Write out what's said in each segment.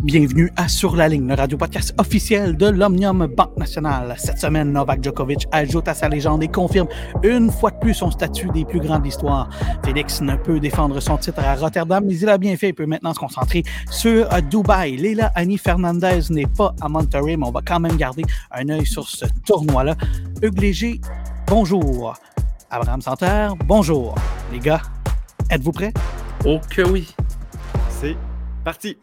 Bienvenue à Sur la ligne, le radio-podcast officiel de l'Omnium Banque Nationale. Cette semaine, Novak Djokovic ajoute à sa légende et confirme une fois de plus son statut des plus grands de l'histoire. Félix ne peut défendre son titre à Rotterdam, mais il a bien fait et peut maintenant se concentrer sur Dubaï. Leila Annie Fernandez n'est pas à Monterrey, mais on va quand même garder un œil sur ce tournoi-là. Hugues Léger, bonjour. Abraham Santerre, bonjour. Les gars, êtes-vous prêts? Oh que oui. C'est parti.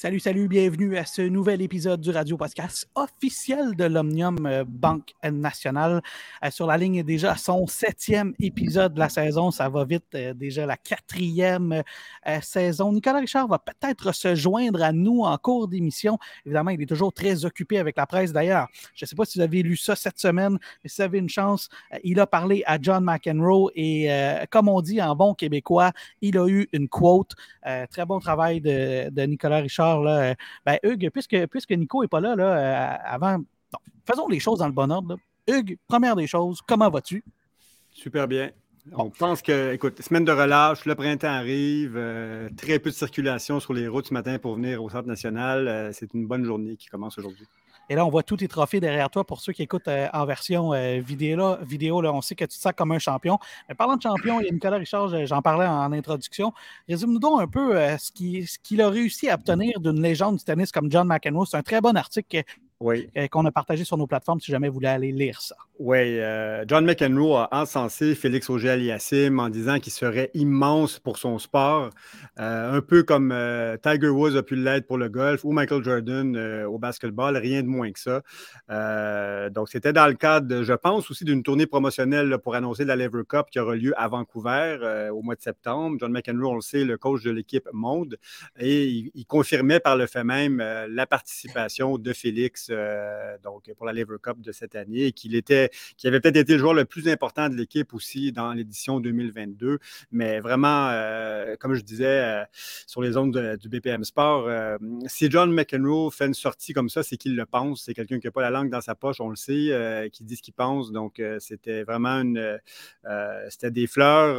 Salut, salut, bienvenue à ce nouvel épisode du Radio Podcast officiel de l'Omnium euh, Banque Nationale. Euh, sur la ligne déjà son septième épisode de la saison. Ça va vite, euh, déjà la quatrième saison. Nicolas Richard va peut-être se joindre à nous en cours d'émission. Évidemment, il est toujours très occupé avec la presse. D'ailleurs, je ne sais pas si vous avez lu ça cette semaine, mais si vous avez une chance, il a parlé à John McEnroe et, comme on dit en bon québécois, il a eu une quote. très bon travail de Nicolas Richard Là, euh, ben, Hugues, puisque, puisque Nico n'est pas là, là euh, avant, faisons les choses dans le bon ordre. Hugues, première des choses, comment vas-tu? Super bien. On pense que, écoute, semaine de relâche, le printemps arrive, euh, très peu de circulation sur les routes ce matin pour venir au Centre national. c'est une bonne journée qui commence aujourd'hui. Et là, on voit tous tes trophées derrière toi pour ceux qui écoutent en version vidéo. Là, vidéo on sait que tu te comme un champion. Mais parlant de champion, il y a Nicolas Richard, j'en parlais en introduction. Résume-nous donc un peu ce qu'il a réussi à obtenir d'une légende du tennis comme John McEnroe. C'est un très bon article oui. Euh, qu'on a partagé sur nos plateformes si jamais vous voulez aller lire ça. Oui, euh, John McEnroe a encensé Félix Auger-Aliassime en disant qu'il serait immense pour son sport, euh, un peu comme Tiger Woods a pu l'être pour le golf ou Michael Jordan au basketball, rien de moins que ça. donc, c'était dans le cadre, je pense, aussi d'une tournée promotionnelle pour annoncer la Lever Cup qui aura lieu à Vancouver au mois de septembre. John McEnroe, on le sait, le coach de l'équipe Monde, et il confirmait par le fait même la participation de Félix euh, donc pour la Lever Cup de cette année, et qu'il était, qui avait peut-être été le joueur le plus important de l'équipe aussi dans l'édition 2022. Mais vraiment, euh, comme je disais euh, sur les ondes du BPM Sport, si John McEnroe fait une sortie comme ça, c'est qu'il le pense. C'est quelqu'un qui n'a pas la langue dans sa poche, on le sait, qui dit ce qu'il pense. Donc, c'était vraiment c'était des fleurs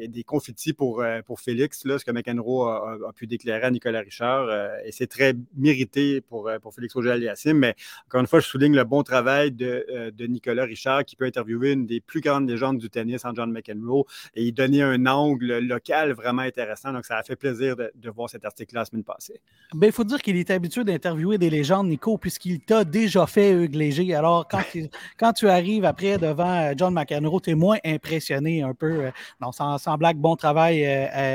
et des confettis pour, pour Félix, là, ce que McEnroe a, pu déclarer à Nicolas Richard. et c'est très mérité pour euh, pour, Félix Auger-Aliassime. Mais encore une fois, je souligne le bon travail de, euh, de, Nicolas Richard qui peut interviewer une des plus grandes légendes du tennis en John McEnroe et y donner un angle local vraiment intéressant. Donc, ça a fait plaisir de, voir cet article la semaine passée. Ben, il faut dire qu'il est habitué d'interviewer des légendes, Nico, puisqu'il t'a déjà fait Hugues Léger. Alors, quand, quand tu arrives après devant euh, John McEnroe, tu es moins impressionné un peu. Non, sans, sans blague, bon travail,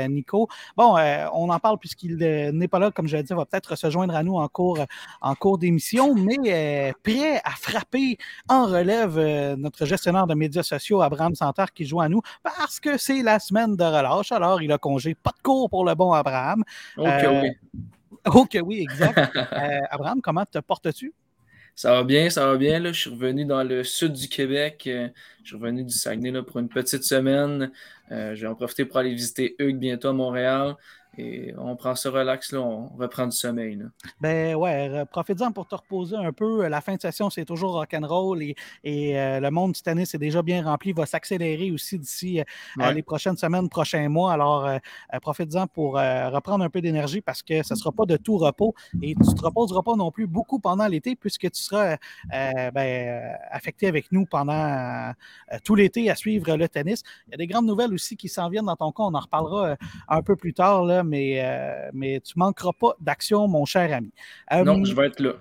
Nico. Bon, on en parle puisqu'il n'est pas là, comme je l'ai dit, il va peut-être se joindre à nous en cours en cours d'émission, mais euh, prêt à frapper en relève euh, notre gestionnaire de médias sociaux, Abraham Santar, qui joue à nous, parce que c'est la semaine de relâche. Alors, il a congé. Pas de cours pour le bon Abraham. Ok, euh, oui. Ok, oui, exact. Abraham, comment te portes-tu? Ça va bien, ça va bien. Là. Je suis revenu dans le sud du Québec. je suis revenu du Saguenay là, pour une petite semaine. je vais en profiter pour aller visiter Hugues bientôt à Montréal. Et on prend ce relax, là, on reprend du sommeil. Là. Ben ouais, profite-en pour te reposer un peu. La fin de session, c'est toujours rock'n'roll et, et euh, le monde du tennis est déjà bien rempli, va s'accélérer aussi d'ici euh, les prochaines semaines, prochains mois. Alors, euh, profite-en pour reprendre un peu d'énergie parce que ce ne sera pas de tout repos et tu ne te reposeras pas non plus beaucoup pendant l'été puisque tu seras ben, affecté avec nous pendant tout l'été à suivre le tennis. Il y a des grandes nouvelles aussi qui s'en viennent dans ton cas. On en reparlera un peu plus tard. Là, mais, euh, mais tu ne manqueras pas d'action, mon cher ami. non, euh, je vais être là.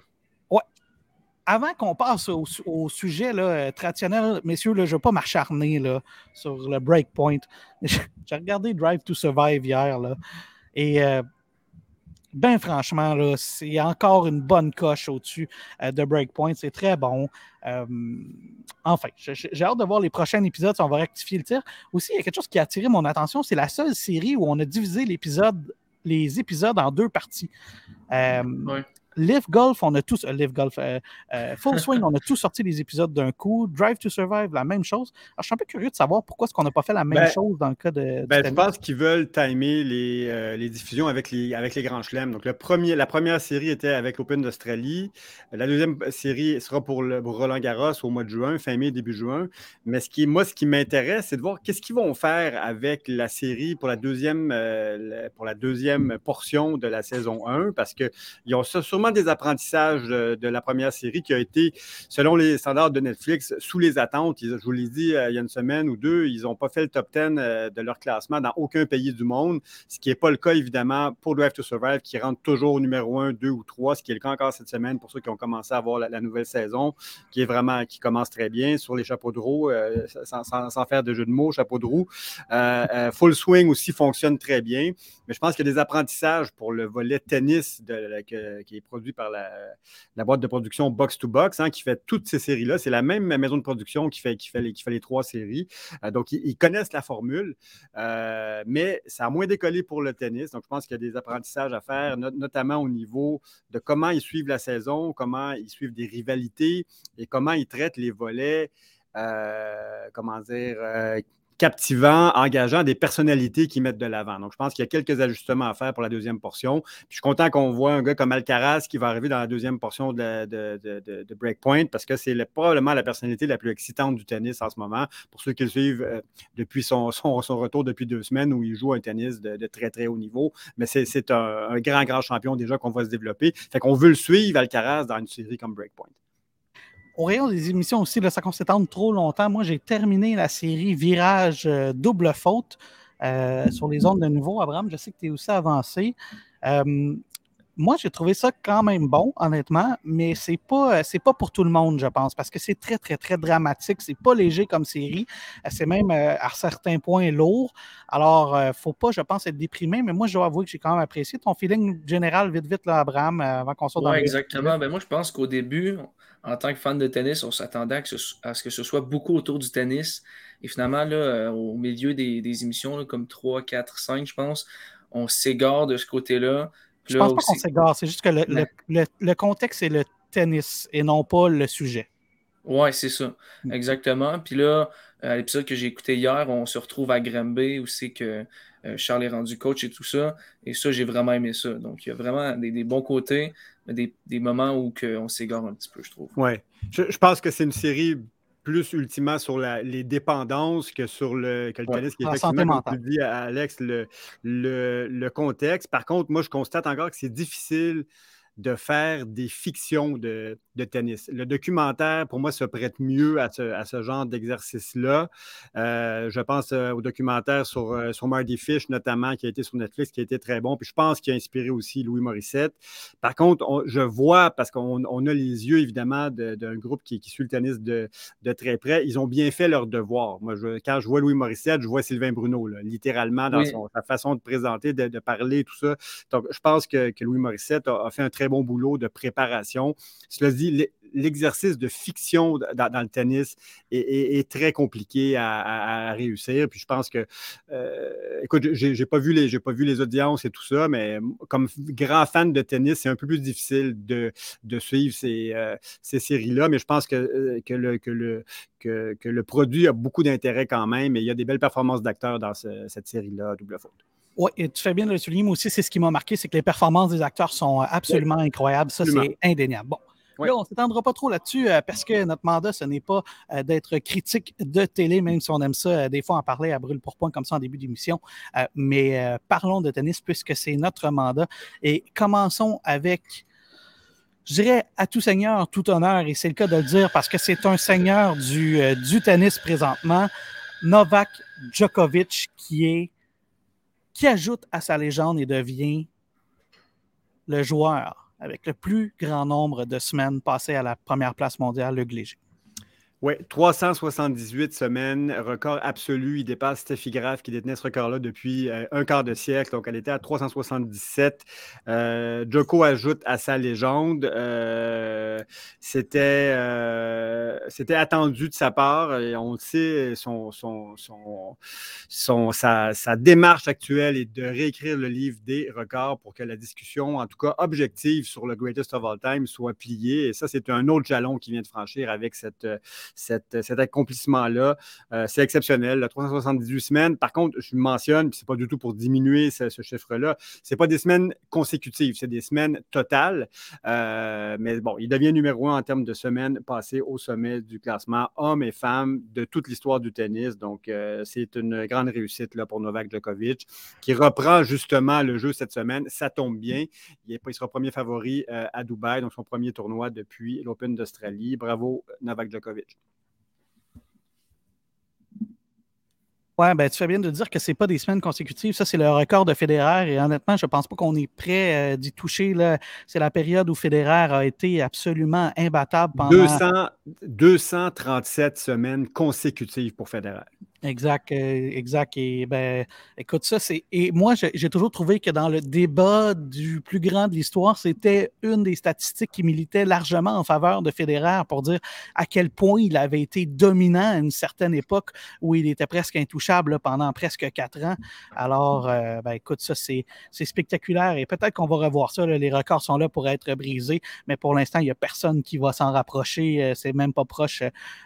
Ouais. Avant qu'on passe au, sujet là, traditionnel, messieurs, je ne vais pas m'acharner sur le breakpoint. J'ai regardé Drive to Survive hier là, et euh, ben franchement, c'est encore une bonne coche au-dessus de Breakpoint. C'est très bon. enfin, j'ai hâte de voir les prochains épisodes si on va rectifier le tir. Aussi, il y a quelque chose qui a attiré mon attention. C'est la seule série où on a divisé l'épisode, les épisodes en deux parties. Live Golf, on a tous. Live Golf, Full Swing, on a tous sorti les épisodes d'un coup. Drive to Survive, la même chose. Alors, je suis un peu curieux de savoir pourquoi est-ce qu'on n'a pas fait la même ben, chose dans le cas de. Ben, je pense qu'ils veulent timer les, les, diffusions avec les, avec les grands chelems. Donc, le premier, la première série était avec l'Open d'Australie. La deuxième série sera pour, le, Roland Garros au mois de juin, fin mai, début juin. Mais ce qui, moi, ce qui m'intéresse, c'est de voir qu'est-ce qu'ils vont faire avec la série pour la deuxième, euh, pour la deuxième portion de la saison 1, parce qu'ils ont sûrement des apprentissages de, la première série qui a été, selon les standards de Netflix, sous les attentes. je vous l'ai dit euh, il y a une semaine ou deux, ils n'ont pas fait le top 10 euh, de leur classement dans aucun pays du monde, ce qui n'est pas le cas, évidemment, pour Drive to Survive, qui rentre toujours au numéro 1, 2 ou 3, ce qui est le cas encore cette semaine pour ceux qui ont commencé à voir la, nouvelle saison, qui est vraiment, qui commence très bien sur les chapeaux de roue, sans, faire de jeu de mots, chapeau de roue. Full Swing aussi fonctionne très bien. Mais je pense qu'il y a des apprentissages pour le volet tennis qui est produit par la, boîte de production Box to Box, hein, qui fait toutes ces séries-là. C'est la même maison de production qui fait, qui fait, les, qui fait les trois séries. Euh, donc, ils, connaissent la formule, euh, mais ça a moins décollé pour le tennis. Donc, je pense qu'il y a des apprentissages à faire, notamment au niveau de comment ils suivent la saison, comment ils suivent des rivalités et comment ils traitent les volets. Euh, comment dire, captivant, engageant, des personnalités qui mettent de l'avant. Donc, je pense qu'il y a quelques ajustements à faire pour la deuxième portion. je suis content qu'on voit un gars comme Alcaraz qui va arriver dans la deuxième portion de, de, Breakpoint parce que c'est probablement la personnalité la plus excitante du tennis en ce moment. Pour ceux qui le suivent euh, depuis son, son, retour depuis deux semaines où il joue un tennis de, très, très haut niveau. Mais c'est un, un, grand, grand champion déjà qu'on va se développer. Fait qu'on veut le suivre, Alcaraz, dans une série comme Breakpoint au rayon des émissions aussi, là, ça s'étendre trop longtemps. Moi, j'ai terminé la série Virage euh, double faute euh, sur les ondes de nouveau. Abraham, je sais que tu es aussi avancé. Euh, moi, j'ai trouvé ça quand même bon, honnêtement, mais c'est pas, c'est pas pour tout le monde, je pense, parce que c'est très, très, très dramatique. C'est pas léger comme série. C'est même à certains points lourd. Alors, ne faut pas, je pense, être déprimé, mais moi, je dois avouer que j'ai quand même apprécié ton feeling général, vite, vite, là, Abraham, avant qu'on sorte dans exactement. Ben, moi, je pense qu'au début, en tant que fan de tennis, on s'attendait à, ce que ce soit beaucoup autour du tennis. Et finalement, là, euh, au milieu des, émissions, comme 3, 4, 5, je pense, on s'égare de ce côté-là. Je pense pas qu'on s'égare, c'est juste que le, contexte, c'est le tennis et non pas le sujet. Oui, c'est ça, mm. exactement. Puis là, à l'épisode que j'ai écouté hier, on se retrouve à Granby où c'est que Charles est rendu coach et tout ça. Et ça, j'ai vraiment aimé ça. Donc, il y a vraiment des, bons côtés, mais des, moments où on s'égare un petit peu, je trouve. Oui. Je, pense que c'est une série plus ultimement sur les dépendances que sur le, que le tennis, qui est effectivement, comme tu dis, Alex, le, le, contexte. Par contre, moi, je constate encore que c'est difficile de faire des fictions de, tennis. Le documentaire, pour moi, se prête mieux à ce, genre d'exercice-là. Euh, je pense euh, au documentaire sur, euh, sur Marty Fish, notamment, qui a été sur Netflix, qui a été très bon. Puis je pense qu'il a inspiré aussi Louis Morissette. Par contre, je vois, parce qu'on a les yeux, évidemment, d'un groupe qui, suit le tennis de, très près, ils ont bien fait leur devoir. Moi, quand je vois Louis Morissette, je vois Sylvain Bruno, littéralement, dans sa façon de présenter, de, parler, tout ça. Donc, je pense que, Louis Morissette a fait un très bon boulot de préparation. Cela dit, l'exercice de fiction dans, le tennis est, très compliqué à, réussir. Puis je pense que, euh, écoute, j'ai pas vu les, pas vu les audiences et tout ça, mais comme grand fan de tennis, c'est un peu plus difficile de, suivre ces, euh, ces séries-là. Mais je pense que, euh, que, le produit a beaucoup d'intérêt quand même. Et il y a des belles performances d'acteurs dans cette série-là, double faute. Oui, tu fais bien de le souligner. Moi aussi, c'est ce qui m'a marqué, c'est que les performances des acteurs sont euh, absolument incroyables. Ça, c'est indéniable. Bon. Là, on ne s'étendra pas trop là-dessus euh, parce que notre mandat, ce n'est pas euh, d'être critique de télé, même si on aime ça, des fois en parler à brûle pour point comme ça en début d'émission. mais parlons de tennis puisque c'est notre mandat. Et commençons avec, je dirais, à tout seigneur, tout honneur, et c'est le cas de le dire parce que c'est un seigneur du, du tennis présentement, Novak Djokovic, qui est qui ajoute à sa légende et devient le joueur avec le plus grand nombre de semaines passées à la première place mondiale, le Léger. Oui, 378 semaines, record absolu. Il dépasse Steffi Graf qui détenait ce record-là depuis euh, un quart de siècle. Donc, elle était à 377. Euh, Joko ajoute à sa légende. Euh, c'était, attendu de sa part. Et on le sait, son, son, son, sa, sa, démarche actuelle est de réécrire le livre des records pour que la discussion, en tout cas objective sur le Greatest of All Time, soit pliée. Et ça, c'est un autre jalon qui vient de franchir avec cette cet accomplissement-là. Euh, c'est exceptionnel, 378 semaines. Par contre, je mentionne, ce n'est pas du tout pour diminuer ce, chiffre-là, ce pas des semaines consécutives, c'est des semaines totales. Euh, mais bon, il devient numéro un en termes de semaines passées au sommet du classement hommes et femmes de toute l'histoire du tennis. Donc, euh, c'est une grande réussite pour Novak Djokovic, qui reprend justement le jeu cette semaine. Ça tombe bien. Il, il sera premier favori à Dubaï, donc son premier tournoi depuis l'Open d'Australie. Bravo, Novak Djokovic. Oui, ben, tu fais bien de dire que ce n'est pas des semaines consécutives. Ça, c'est le record de Federer. Et honnêtement, je ne pense pas qu'on est prêt euh, d'y toucher. C'est la période où Federer a été absolument imbattable pendant. 200, 237 semaines consécutives pour Federer. Exact, euh, exact. Et ben, écoute, ça, c'est. Et moi, j'ai toujours trouvé que dans le débat du plus grand de l'histoire, c'était une des statistiques qui militait largement en faveur de Federer pour dire à quel point il avait été dominant à une certaine époque où il était presque intouchable pendant presque quatre ans. Alors, euh, ben, écoute, ça, c'est spectaculaire et peut-être qu'on va revoir ça. les records sont là pour être brisés, mais pour l'instant, il n'y a personne qui va s'en rapprocher. Euh, c'est même pas proche.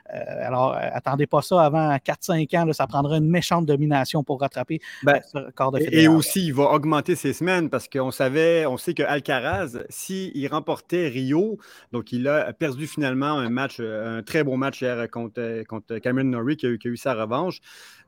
alors, attendez pas ça avant 4-5 ans ça prendra une méchante domination pour rattraper ben, ce record de Et aussi, il va augmenter ses semaines parce qu'on savait, on sait que Alcaraz, s'il remportait Rio, donc il a perdu finalement un match, un très beau match hier contre, contre Cameron Norrie qui a eu sa revanche.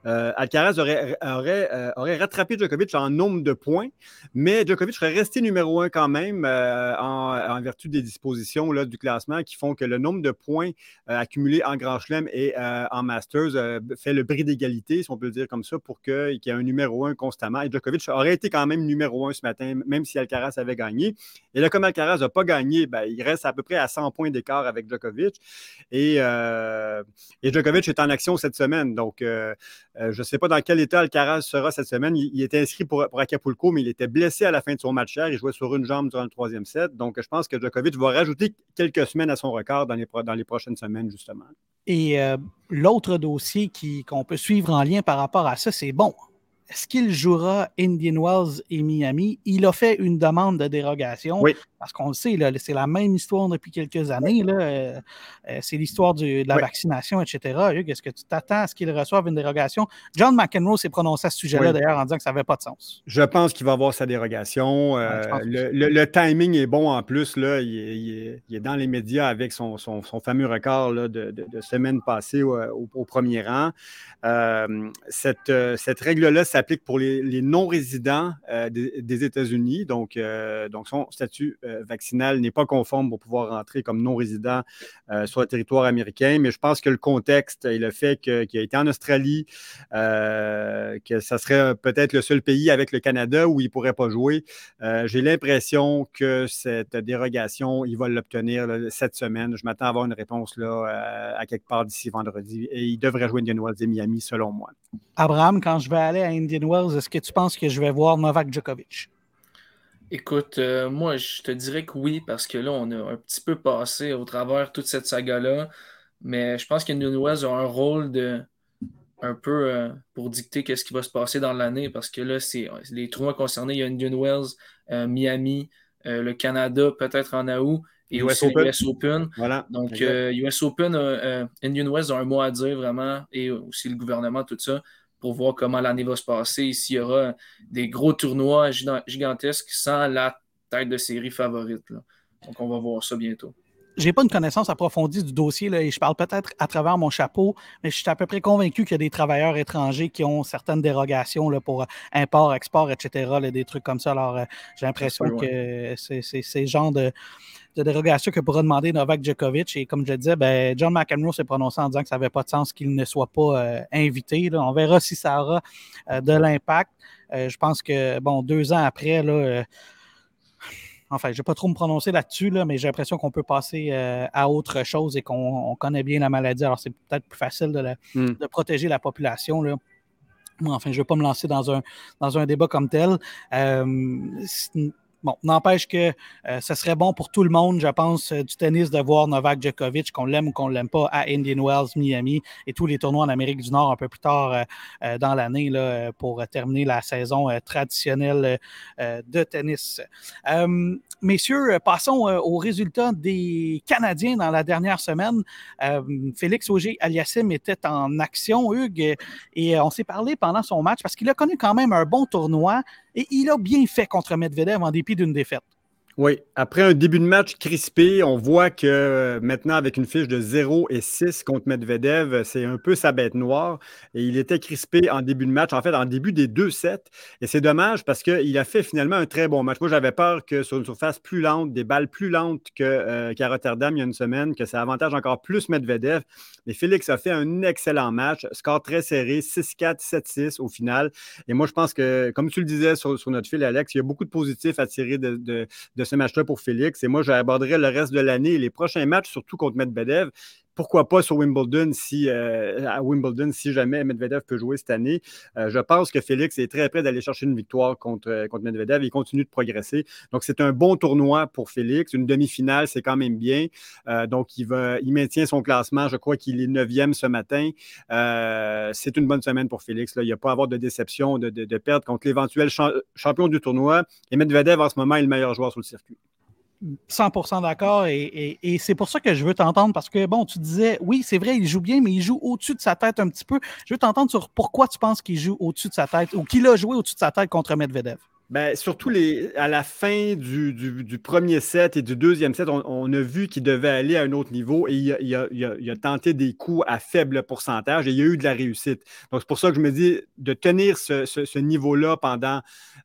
Euh, Alcaraz aurait, euh, aurait, rattrapé Djokovic en nombre de points, mais Djokovic serait resté numéro un quand même euh, en, vertu des dispositions là, du classement qui font que le nombre de points accumulés en Grand Chelem et en Masters fait le bris d'égalité, si on peut le dire comme ça, pour qu'il y ait un numéro un constamment. Et Djokovic aurait été quand même numéro un ce matin, même si Alcaraz avait gagné. Et là, comme Alcaraz n'a pas gagné, ben, il reste à peu près à 100 points d'écart avec Djokovic. Et, et, Djokovic est en action cette semaine. Donc, euh, je ne sais pas dans quel état Alcaraz sera cette semaine. Il, était inscrit pour, Acapulco, mais il était blessé à la fin de son match hier. Il jouait sur une jambe durant le troisième set. Donc, je pense que Djokovic va rajouter quelques semaines à son record dans les, dans les prochaines semaines, justement. Et euh, l'autre dossier qu'on peut suivre en lien par rapport à ça, c'est bon est-ce qu'il jouera Indian Wells et Miami? Il a fait une demande de dérogation. Parce qu'on le sait, c'est la même histoire depuis quelques années. Euh, euh, c'est l'histoire de la vaccination, etc. est-ce que tu t'attends à ce qu'il reçoive une dérogation? John McEnroe s'est prononcé à ce sujet-là, d'ailleurs, en disant que ça n'avait pas de sens. Je pense qu'il va avoir sa dérogation. Euh, le, timing est bon en plus. Là. Il, est, dans les médias avec son, fameux record de, de, semaine passée au, premier rang. cette, cette règle-là, ça s'applique pour les, non-résidents euh, des, États-Unis. Donc, euh, donc, son statut euh, vaccinal n'est pas conforme pour pouvoir rentrer comme non-résident sur le territoire américain. Mais je pense que le contexte et le fait qu'il a été en Australie, que ça serait peut-être le seul pays avec le Canada où il ne pourrait pas jouer, j'ai l'impression que cette dérogation, il va l'obtenir cette semaine. Je m'attends à avoir une réponse là, à quelque part d'ici vendredi. Et il devrait jouer Indian Wells et Miami, selon moi. Abraham, quand je vais aller à Indian Wells, est-ce que tu penses que je vais voir Novak Djokovic? Écoute, euh, moi, je te dirais que oui, parce que là, on a un petit peu passé au travers toute cette saga-là. Mais je pense qu'Indian Wells a un rôle de un peu euh, pour dicter qu'est-ce qui va se passer dans l'année, parce que là, c'est les tournois concernés. Il y a Indian Wells, euh, Miami, le Canada, peut-être en août, et US aussi Open. US Open. Voilà, Donc, US Open, Indian Wells a un mot à dire vraiment, et aussi le gouvernement, tout ça pour voir comment l'année va se passer s'il y aura des gros tournois gigantesques sans la tête de série favorite. Donc, on va voir ça bientôt. J'ai pas une connaissance approfondie du dossier là, et je parle peut-être à travers mon chapeau, mais je suis à peu près convaincu qu'il y a des travailleurs étrangers qui ont certaines dérogations là, pour import, export, etc., des trucs comme ça. Alors, euh, j'ai l'impression que c'est ce genre de, de dérogation que pourra demander Novak Djokovic. Et comme je le disais, ben, John McEnroe s'est prononcé en disant que ça n'avait pas de sens qu'il ne soit pas euh, invité. On verra si ça aura euh, de l'impact. Euh, je pense que, bon, deux ans après, là, enfin, je ne vais pas trop me prononcer là-dessus, là, mais j'ai l'impression qu'on peut passer euh, à autre chose et qu'on connaît bien la maladie. Alors, c'est peut-être plus facile de, hmm. de, protéger la population. Là. enfin, je ne vais pas me lancer dans un, dans un débat comme tel. Bon, n'empêche que euh, ce serait bon pour tout le monde, je pense, euh, du tennis de voir Novak Djokovic, qu'on l'aime ou qu'on ne l'aime pas, à Indian Wells, Miami et tous les tournois en Amérique du Nord un peu plus tard euh, dans l'année pour terminer la saison traditionnelle de tennis. messieurs, passons aux résultats des Canadiens dans la dernière semaine. Félix Auger-Aliassime était en action, Hugues, et on s'est parlé pendant son match parce qu'il a connu quand même un bon tournoi et il a bien fait contre Medvedev en dépit d'une défaite. Oui, après un début de match crispé, on voit que euh, maintenant, avec une fiche de 0 et 6 contre Medvedev, c'est un peu sa bête noire. Et il était crispé en début de match, en fait, en début des deux sets. Et c'est dommage parce qu'il a fait finalement un très bon match. Moi, j'avais peur que sur une surface plus lente, des balles plus lentes euh, qu'à Rotterdam il y a une semaine, que ça avantage encore plus Medvedev. Mais Félix a fait un excellent match, score très serré, 6-4, 7-6 au final. Et moi, je pense que, comme tu le disais sur, notre fil, Alex, il y a beaucoup de positifs à tirer de, de ce match-là pour Félix. Et moi, j'aborderai le reste de l'année et les prochains matchs, surtout contre Medvedev pourquoi pas sur Wimbledon si, euh, à Wimbledon si jamais Medvedev peut jouer cette année. Euh, je pense que Félix est très prêt d'aller chercher une victoire contre, euh, contre Medvedev. Il continue de progresser. Donc, c'est un bon tournoi pour Félix. Une demi-finale, c'est quand même bien. donc, il, va, il maintient son classement. Je crois qu'il est neuvième ce matin. c'est une bonne semaine pour Félix. Il n'y a pas à avoir de déception, de, perdre contre l'éventuel champion du tournoi. Et Medvedev, en ce moment, est le meilleur joueur sur le circuit. 100% d'accord et, c'est pour ça que je veux t'entendre parce que, bon, tu disais, oui, c'est vrai, il joue bien, mais il joue au-dessus de sa tête un petit peu. Je veux t'entendre sur pourquoi tu penses qu'il joue au-dessus de sa tête ou qu'il a joué au-dessus de sa tête contre Medvedev. Ben, surtout les, à la fin du, premier set et du deuxième set, on, a vu qu'il devait aller à un autre niveau et il a, tenté des coups à faible pourcentage et il y a eu de la réussite. Donc, c'est pour ça que je me dis de tenir ce, niveau-là pendant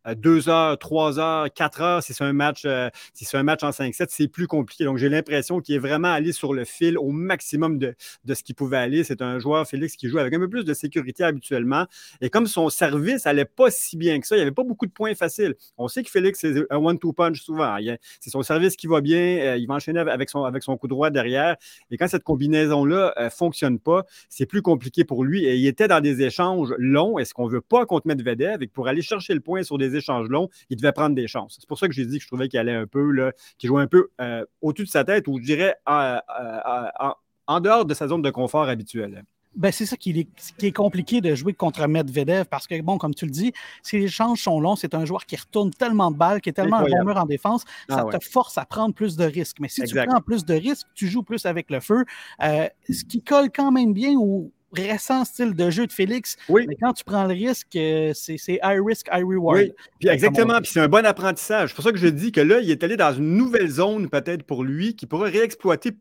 euh, deux heures, trois heures, quatre heures, si c'est un match, euh, si c'est un match en 5-7, c'est plus compliqué. Donc, j'ai l'impression qu'il est vraiment allé sur le fil au maximum de, de ce qu'il pouvait aller. C'est un joueur, Félix, qui joue avec un peu plus de sécurité habituellement. Et comme son service n'allait pas si bien que ça, il n'y avait pas beaucoup de points faciles on sait que Félix, c'est un one-two punch souvent. C'est son service qui va bien, euh, il va enchaîner avec son, avec coup droit derrière. Et quand cette combinaison-là ne euh, fonctionne pas, c'est plus compliqué pour lui. Et il était dans des échanges longs. Est-ce qu'on ne veut pas contre Medvedev? Et pour aller chercher le point sur des échanges longs, il devait prendre des chances. C'est pour ça que j'ai dit que je trouvais qu'il allait un peu, qu'il jouait un peu euh, au-dessus de sa tête, ou je dirais en dehors de sa zone de confort habituelle. Ben, c'est ça qui est, compliqué de jouer contre Medvedev parce que, bon, comme tu le dis, si les échanges sont longs, c'est un joueur qui retourne tellement de balles, qui est tellement un bon mur en défense, ça ah te force à prendre plus de risques. Mais si tu prends plus de risques, tu joues plus avec le feu, euh, ce qui colle quand même bien au récent style de jeu de Félix. Oui. Mais quand tu prends le risque, euh, c'est high risk, high reward. Oui, puis exactement. Puis c'est un bon apprentissage. C'est pour ça que je dis que là, il est allé dans une nouvelle zone peut-être pour lui qui pourrait réexploiter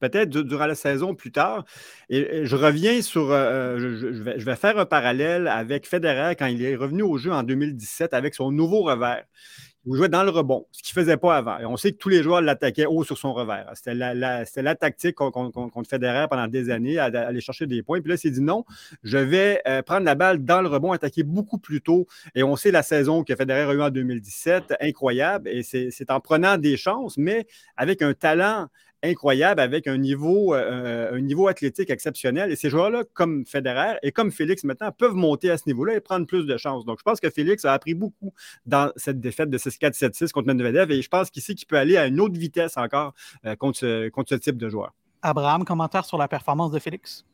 peut-être durant la saison plus tard. Et je reviens sur, euh, je, vais, faire un parallèle avec Federer quand il est revenu au jeu en 2017 avec son nouveau revers. Il jouait dans le rebond, ce qu'il ne faisait pas avant. Et on sait que tous les joueurs l'attaquaient haut sur son revers. C'était la, tactique contre Federer pendant des années, à, aller chercher des points. Puis là, il s'est dit non, je vais euh, prendre la balle dans le rebond, attaquer beaucoup plus tôt. Et on sait la saison que Federer a eue en 2017, incroyable. Et c'est en prenant des chances, mais avec un talent incroyable avec un niveau, euh, un niveau athlétique exceptionnel. Et ces joueurs-là, comme Federer et comme Félix maintenant, peuvent monter à ce niveau-là et prendre plus de chances. Donc, je pense que Félix a appris beaucoup dans cette défaite de 6-4-7-6 contre Medvedev et je pense qu'ici, qu'il peut aller à une autre vitesse encore euh, contre, ce, contre ce type de joueur. Abraham, commentaire sur la performance de Félix?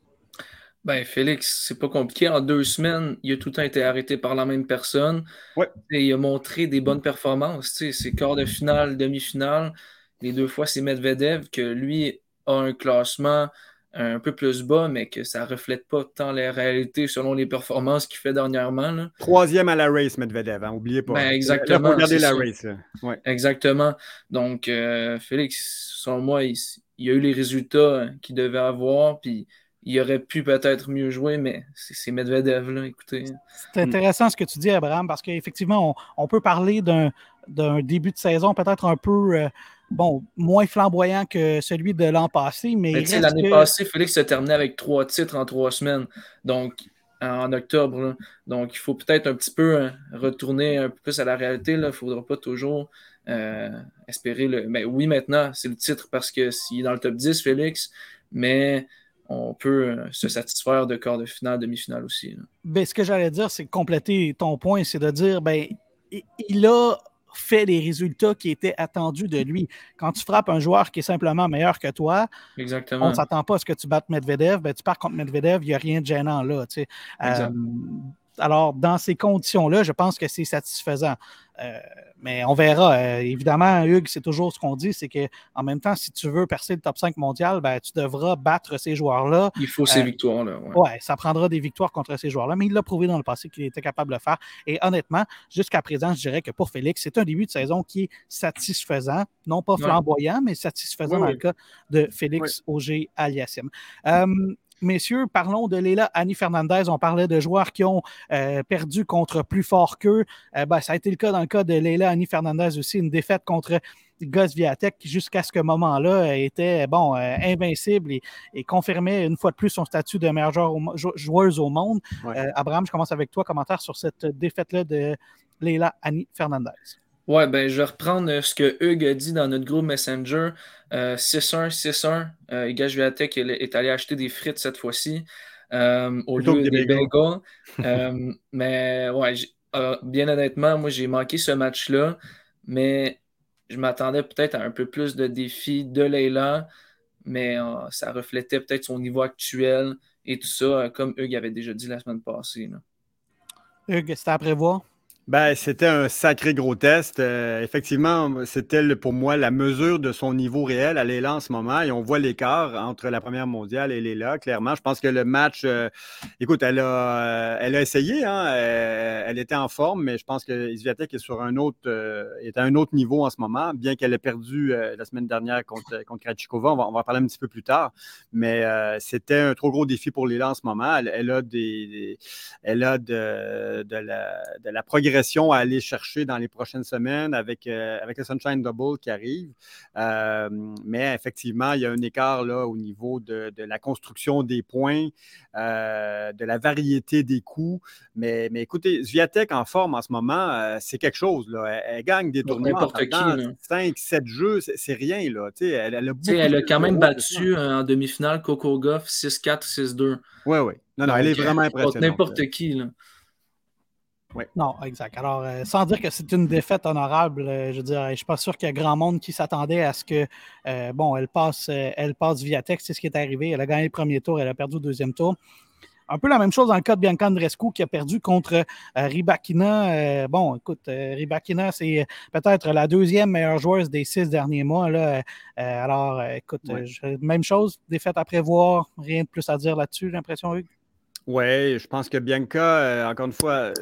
Ben, Félix, c'est pas compliqué. En deux semaines, il a tout le temps été arrêté par la même personne. Ouais. Et il a montré des bonnes performances. C'est quart de finale, demi-finale. Les deux fois, c'est Medvedev, que lui a un classement un peu plus bas, mais que ça ne reflète pas tant les réalités selon les performances qu'il fait dernièrement. Troisième à la race, Medvedev, n'oubliez hein, pas. Ben, exactement. regardez la race. Exactement. Donc, euh, Félix, selon moi, il, il, a eu les résultats qu'il devait avoir, puis il aurait pu peut-être mieux jouer, mais c'est Medvedev, là, écoutez. C'est intéressant ce que tu dis, Abraham, parce qu'effectivement, on, peut parler d'un début de saison peut-être un peu euh, bon, moins flamboyant que celui de l'an passé. Mais, l'année passée, Félix a terminé avec trois titres en trois semaines. Donc, en octobre. Donc, il faut peut-être un petit peu hein, retourner un peu plus à la réalité. Il ne faudra pas toujours euh, espérer le. Mais oui, maintenant, c'est le titre parce que s'il est dans le top 10, Félix, mais on peut euh, se satisfaire de quart de finale, demi-finale aussi. Ben, ce que j'allais dire, c'est compléter ton point, c'est de dire ben, il a fait les résultats qui étaient attendus de lui. Quand tu frappes un joueur qui est simplement meilleur que toi, Exactement. on ne s'attend pas à ce que tu battes Medvedev. Ben, tu pars contre Medvedev, il n'y a rien de gênant là. Euh, alors, dans ces conditions-là, je pense que c'est satisfaisant. Euh, mais on verra. Euh, évidemment, Hugues, c'est toujours ce qu'on dit, c'est qu'en même temps, si tu veux percer le top 5 mondial, ben, tu devras battre ces joueurs-là. Il faut ces victoires-là. Ouais. ouais. ça prendra des victoires contre ces joueurs-là, mais il l'a prouvé dans le passé qu'il était capable de le faire. Et honnêtement, jusqu'à présent, je dirais que pour Félix, c'est un début de saison qui est satisfaisant, non pas flamboyant, mais satisfaisant dans le cas de Félix Auger Aliassim. Euh, messieurs, parlons de Leila Annie Fernandez. On parlait de joueurs qui ont euh, perdu contre plus fort qu'eux. Euh, ben, ça a été le cas dans le cas de Leila Annie Fernandez aussi, une défaite contre Gus Viatek qui, jusqu'à ce moment-là, était bon, euh, invincible et, confirmait une fois de plus son statut de meilleure joueuse au monde. Abraham, je commence avec toi. Commentaire sur cette défaite-là de Leila Annie Fernandez. Ouais, ben, je vais reprendre euh, ce que Hugues a dit dans notre groupe Messenger. 6-1, 6-1. Euh, Gage Viatek est allé acheter des frites cette fois-ci euh, au lieu des, bagels. Euh, mais ouais, bien honnêtement, moi j'ai manqué ce match-là, mais je m'attendais peut-être à un peu plus de défis de Leila, mais ça reflétait peut-être son niveau actuel et tout ça, comme Hugues avait déjà dit la semaine passée. Là. Hugues, c'était à prévoir? Ben, c'était un sacré gros test. Euh, effectivement, c'était pour moi la mesure de son niveau réel. Est là en ce moment et on voit l'écart entre la première mondiale et là, clairement. Je pense que le match, euh, écoute, elle a, elle a essayé, hein, elle, était en forme, mais je pense que Isviatek est sur un autre, euh, est à un autre niveau en ce moment, bien qu'elle ait perdu la semaine dernière contre, contre Krachikova. On va, en parler un petit peu plus tard, mais c'était un trop gros défi pour Léla en ce moment. Elle, a des, elle a de, de la, de la progression à aller chercher dans les prochaines semaines avec, euh, avec le Sunshine Double qui arrive. Euh, mais effectivement, il y a un écart là, au niveau de, la construction des points, euh, de la variété des coups. Mais, mais écoutez, Zviatek en forme en ce moment, c'est quelque chose. Là. Elle, gagne des tournois. N'importe qui. 5, 7 jeux, c'est rien. Là. Elle, elle, a, elle a quand même battu en demi-finale Coco Goff 6-4, 6-2. Oui, oui. Non, non, elle est vraiment impressionnante. N'importe qui. Là. Non, exact. Alors, euh, sans dire que c'est une défaite honorable, euh, je veux dire, je ne suis pas sûr qu'il y a grand monde qui s'attendait à ce que, euh, bon, elle passe, elle passe via texte, c'est ce qui est arrivé. Elle a gagné le premier tour, elle a perdu le deuxième tour. Un peu la même chose dans le cas de Bianca Andrescu qui a perdu contre Ribakina. bon, écoute, Ribakina, c'est peut-être la deuxième meilleure joueuse des six derniers mois. Là. alors, écoute, même chose, défaite à prévoir, rien de plus à dire là-dessus, j'ai l'impression, Hugues? Oui, je pense que Bianca, euh, encore une fois, euh,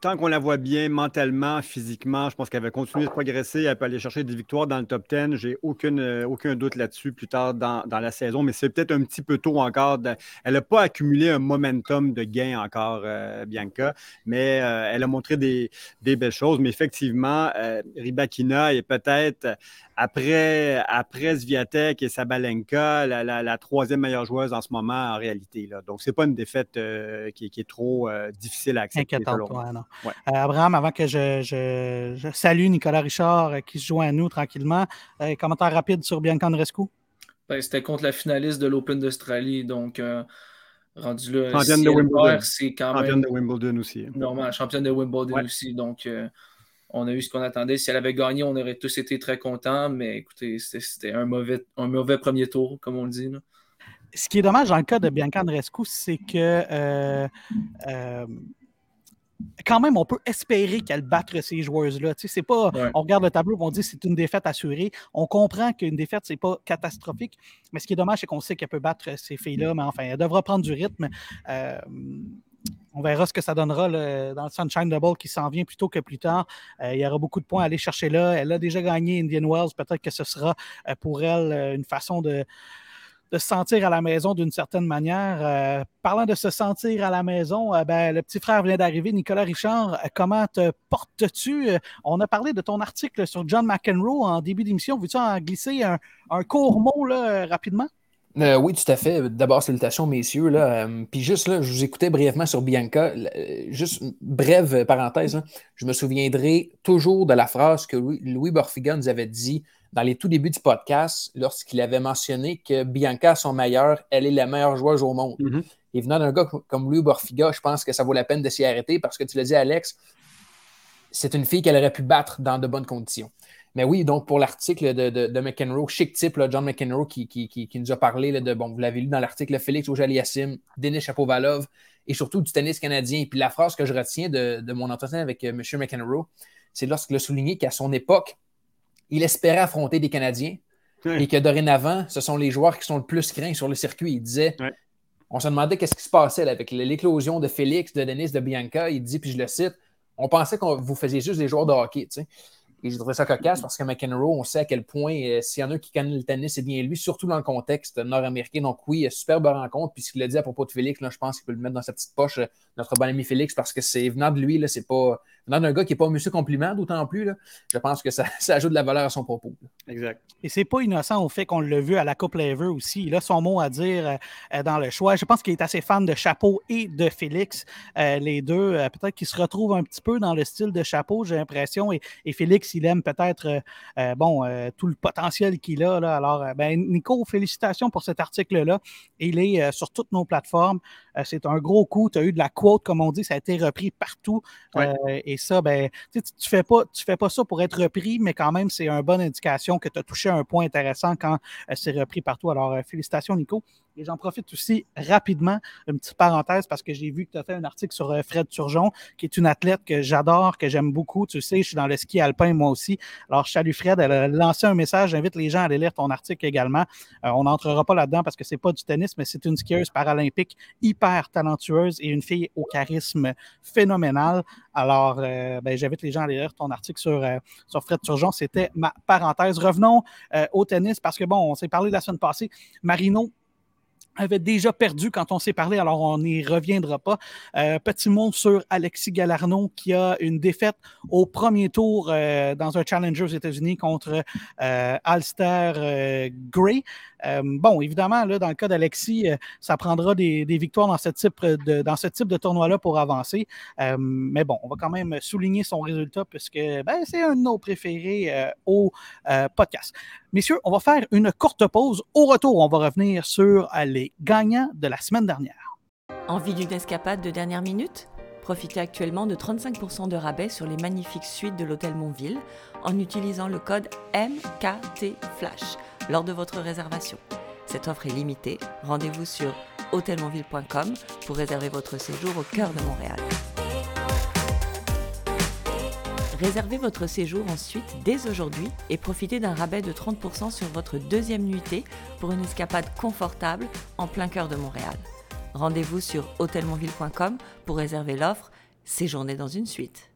tant qu'on la voit bien mentalement, physiquement, je pense qu'elle va continuer de progresser. Elle peut aller chercher des victoires dans le top 10. J'ai aucune, euh, aucun doute là-dessus plus tard dans, la saison, mais c'est peut-être un petit peu tôt encore. elle n'a pas accumulé un momentum de gain encore, Bianca, mais elle a montré des, des, belles choses. Mais effectivement, Ribakina est peut-être après, après Zviatek et Sabalenka, la, troisième meilleure joueuse en ce moment en réalité. Là. Donc, ce n'est pas une défaite euh, qui, est trop euh, difficile à accepter. non. Euh, Abraham, avant que je, salue Nicolas Richard qui se joint à nous tranquillement, commentaire rapide sur Bianca Andrescu? Ben, C'était contre la finaliste de l'Open d'Australie, donc rendu là. Championne de Wimbledon. C'est quand même. Championne de Wimbledon aussi. Normal, championne de Wimbledon aussi. Donc, on a eu ce qu'on attendait. Si elle avait gagné, on aurait tous été très contents, mais écoutez, c'était un mauvais, un mauvais premier tour, comme on le dit. Ce qui est dommage dans le cas de Bianca Andrescu, c'est que euh, euh, quand même, on peut espérer qu'elle batte ces joueuses-là. C'est pas, On regarde le tableau on dit que c'est une défaite assurée. On comprend qu'une défaite, c'est pas catastrophique. Mais ce qui est dommage, c'est qu'on sait qu'elle peut battre ces filles-là. Mais enfin, elle devra prendre du rythme. Euh, on verra ce que ça donnera dans le Sunshine Double qui s'en vient plus tôt que plus tard. Euh, il y aura beaucoup de points à aller chercher là. Elle a déjà gagné Indian Wells. Peut-être que ce sera euh, pour elle euh, une façon de, se sentir à la maison d'une certaine manière. parlant de se sentir à la maison, ben, le petit frère vient d'arriver, Nicolas Richard. comment te portes-tu? on a parlé de ton article sur John McEnroe en début d'émission. Veux-tu en glisser un, court mot rapidement? Euh, oui, tout à fait. D'abord, salutations, messieurs. Là. Euh, puis juste là, je vous écoutais brièvement sur Bianca. Euh, juste brève parenthèse. Hein. Je me souviendrai toujours de la phrase que Louis, Borfiga nous avait dit dans les tout débuts du podcast, lorsqu'il avait mentionné que Bianca, son meilleur, elle est la meilleure joueuse au monde. Mm-hmm. Et venant d'un gars comme Louis Borfiga, je pense que ça vaut la peine de s'y arrêter parce que tu l'as dit, Alex, c'est une fille qu'elle aurait pu battre dans de bonnes conditions. Mais oui, donc pour l'article de, de, McEnroe, chic type, John McEnroe qui, qui, nous a parlé de, bon, vous l'avez lu dans l'article, Félix Ojaliassim, Denis Chapovalov et surtout du tennis canadien. puis la phrase que je retiens de, mon entretien avec euh, M. McEnroe, c'est lorsqu'il a souligné qu'à son époque, il espérait affronter des Canadiens et que dorénavant, ce sont les joueurs qui sont le plus craints sur le circuit. Il disait on se demandait qu'est-ce qui se passait avec l'éclosion de Félix, de Denis, de Bianca. Il dit, puis je le cite, on pensait qu'on vous faisiez juste des joueurs de hockey. Tu sais. Et j'ai trouvé ça cocasse parce que McEnroe, on sait à quel point, euh, s'il y en a qui connaissent le tennis, c'est bien lui, surtout dans le contexte nord-américain. Donc oui, superbe rencontre. Puis ce qu'il a dit à propos de Félix, là, je pense qu'il peut le mettre dans sa petite poche, euh, notre bon ami Félix, parce que c'est venant de lui, là, c'est pas. Venant d'un gars qui n'est pas un monsieur compliment, d'autant plus, là, je pense que ça, ajoute de la valeur à son propos. Exact. Et c'est pas innocent au fait qu'on l'a vu à la Coupe Lever aussi. Il a son mot à dire euh, dans le choix. Je pense qu'il est assez fan de Chapeau et de Félix, les deux. peut-être qu'il se retrouve un petit peu dans le style de Chapeau, j'ai l'impression. et Félix, il aime peut-être euh, euh, bon, euh, tout le potentiel qu'il a. Là. Alors, ben, Nico, félicitations pour cet article-là. Il est sur toutes nos plateformes. C'est un gros coup. Tu as eu de la quote, comme on dit, ça a été repris partout. et ça, ben, tu ne fais, pas, tu fais pas ça pour être repris, mais quand même, c'est une bonne indication que tu as touché un point intéressant quand c'est repris partout. Alors, félicitations, Nico. Et j'en profite aussi rapidement, une petite parenthèse, parce que j'ai vu que tu as fait un article sur euh, Fred Turgeon, qui est une athlète que j'adore, que j'aime beaucoup. Tu sais, je suis dans le ski alpin moi aussi. Alors, salut Fred, elle a lancé un message. J'invite les gens à aller lire ton article également. Euh, on n'entrera pas là-dedans parce que c'est pas du tennis, mais c'est une skieuse paralympique hyper talentueuse et une fille au charisme phénoménal. Alors, euh, ben, j'invite les gens à aller lire ton article sur, sur Fred Turgeon. C'était ma parenthèse. Revenons au tennis parce que, bon, on s'est parlé la semaine passée. Marino avait déjà perdu quand on s'est parlé, alors on n'y reviendra pas. Euh, petit mot sur Alexis Galarno qui a une défaite au premier tour euh, dans un Challenger aux États-Unis contre euh, Alster Gray. Bon, évidemment, dans le cas d'Alexis, ça prendra des, victoires dans ce type de, dans ce type de tournoi-là pour avancer. mais bon, on va quand même souligner son résultat puisque ben, c'est un de nos préférés au podcast. Messieurs, on va faire une courte pause. Au retour, on va revenir sur les gagnants de la semaine dernière. Envie d'une escapade de dernière minute? Profitez actuellement de 35% de rabais sur les magnifiques suites de l'Hôtel Montville en utilisant le code MKTFlash lors de votre réservation. Cette offre est limitée. Rendez-vous sur hôtelmontville.com pour réserver votre séjour au cœur de Montréal. Réservez votre séjour ensuite dès aujourd'hui et profitez d'un rabais de 30% sur votre deuxième nuitée pour une escapade confortable en plein cœur de Montréal. Rendez-vous sur hôtelmontville.com pour réserver l'offre Séjourner dans une suite.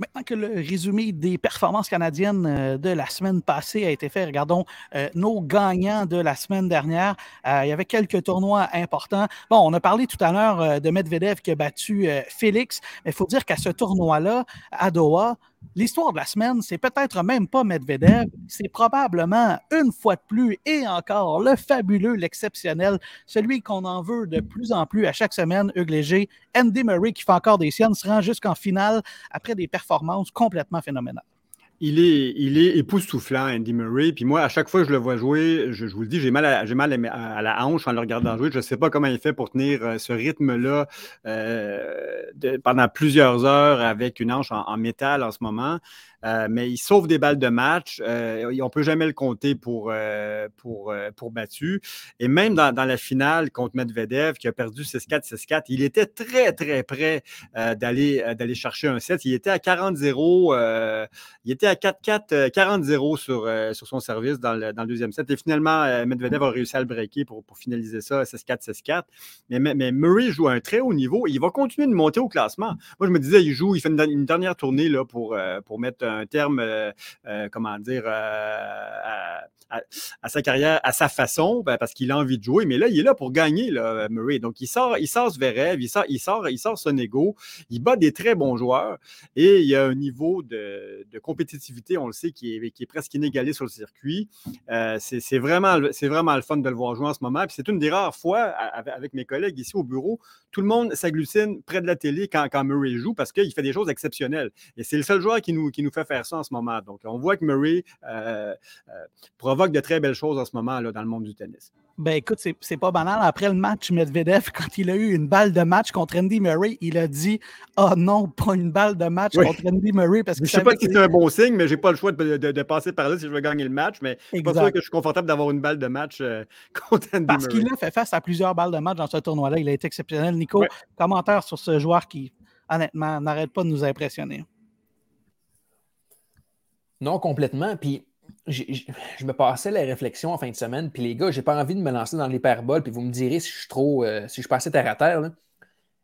Maintenant que le résumé des performances canadiennes euh, de la semaine passée a été fait, regardons euh, nos gagnants de la semaine dernière. Euh, il y avait quelques tournois importants. Bon, on a parlé tout à l'heure de Medvedev qui a battu Félix, mais il faut dire qu'à ce tournoi-là, à Doha, L'histoire de la semaine, c'est peut-être même pas Medvedev, c'est probablement une fois de plus et encore le fabuleux, l'exceptionnel, celui qu'on en veut de plus en plus à chaque semaine, Hugues Andy Murray qui fait encore des siennes, se rend jusqu'en finale après des performances complètement phénoménales il est, il est époustouflant, Andy Murray. Puis moi, à chaque fois que je le vois jouer, je, vous le dis, j'ai mal, à, j'ai mal à, la hanche en le regardant jouer. Je ne sais pas comment il fait pour tenir euh, ce rythme-là euh, pendant plusieurs heures avec une hanche en métal en ce moment. Euh, mais il sauve des balles de match. Euh, on ne peut jamais le compter pour, euh, pour, pour battu. Et même dans, la finale contre Medvedev, qui a perdu 6-4, 6-4, il était très, très près d'aller, d'aller chercher un set. Il était à 40-0. il était à 4-4, 40-0 sur, sur son service dans le, dans le, deuxième set. Et finalement, Medvedev a réussi à le breaker pour, pour finaliser ça 6-4, 6-4. Mais, mais, Murray joue à un très haut niveau et il va continuer de monter au classement. Moi, je me disais, il joue, il fait une, dernière tournée là, pour, pour mettre un terme, comment dire, à, à, sa carrière, à sa façon, ben, parce qu'il a envie de jouer. Mais là, il est là pour gagner, là, Murray. Donc, il sort, il sort Zverev, il sort, il sort, il sort son ego, il bat des très bons joueurs et il y a un niveau de, compétitivité, on le sait, qui est, qui est presque inégalé sur le circuit. Euh, c'est vraiment, vraiment le fun de le voir jouer en ce moment. Puis c'est une des rares fois, avec mes collègues ici au bureau, tout le monde s'agglutine près de la télé quand, Murray joue parce qu'il fait des choses exceptionnelles. Et c'est le seul joueur qui nous, qui nous fait faire ça en ce moment. Donc, on voit que Murray euh, euh, provoque de très belles choses en ce moment là, dans le monde du tennis. Ben écoute, c'est pas banal. Après le match, Medvedev, quand il a eu une balle de match contre Andy Murray, il a dit Oh non, pas une balle de match contre Andy Murray. Parce que je ne sais pas si c'est un bon signe, mais je n'ai pas le choix de, passer par là si je veux gagner le match. Mais je suis pas sûr que je suis confortable d'avoir une balle de match euh, contre Andy Murray. Parce qu'il a fait face à plusieurs balles de match dans ce tournoi-là. Il a été exceptionnel. Nico, commentaire sur ce joueur qui, honnêtement, n'arrête pas de nous impressionner. Non, complètement. Puis je me passais la réflexion en fin de semaine, puis les gars, j'ai pas envie de me lancer dans l'hyperbole, puis vous me direz si je suis trop, euh, si je passais terre à terre.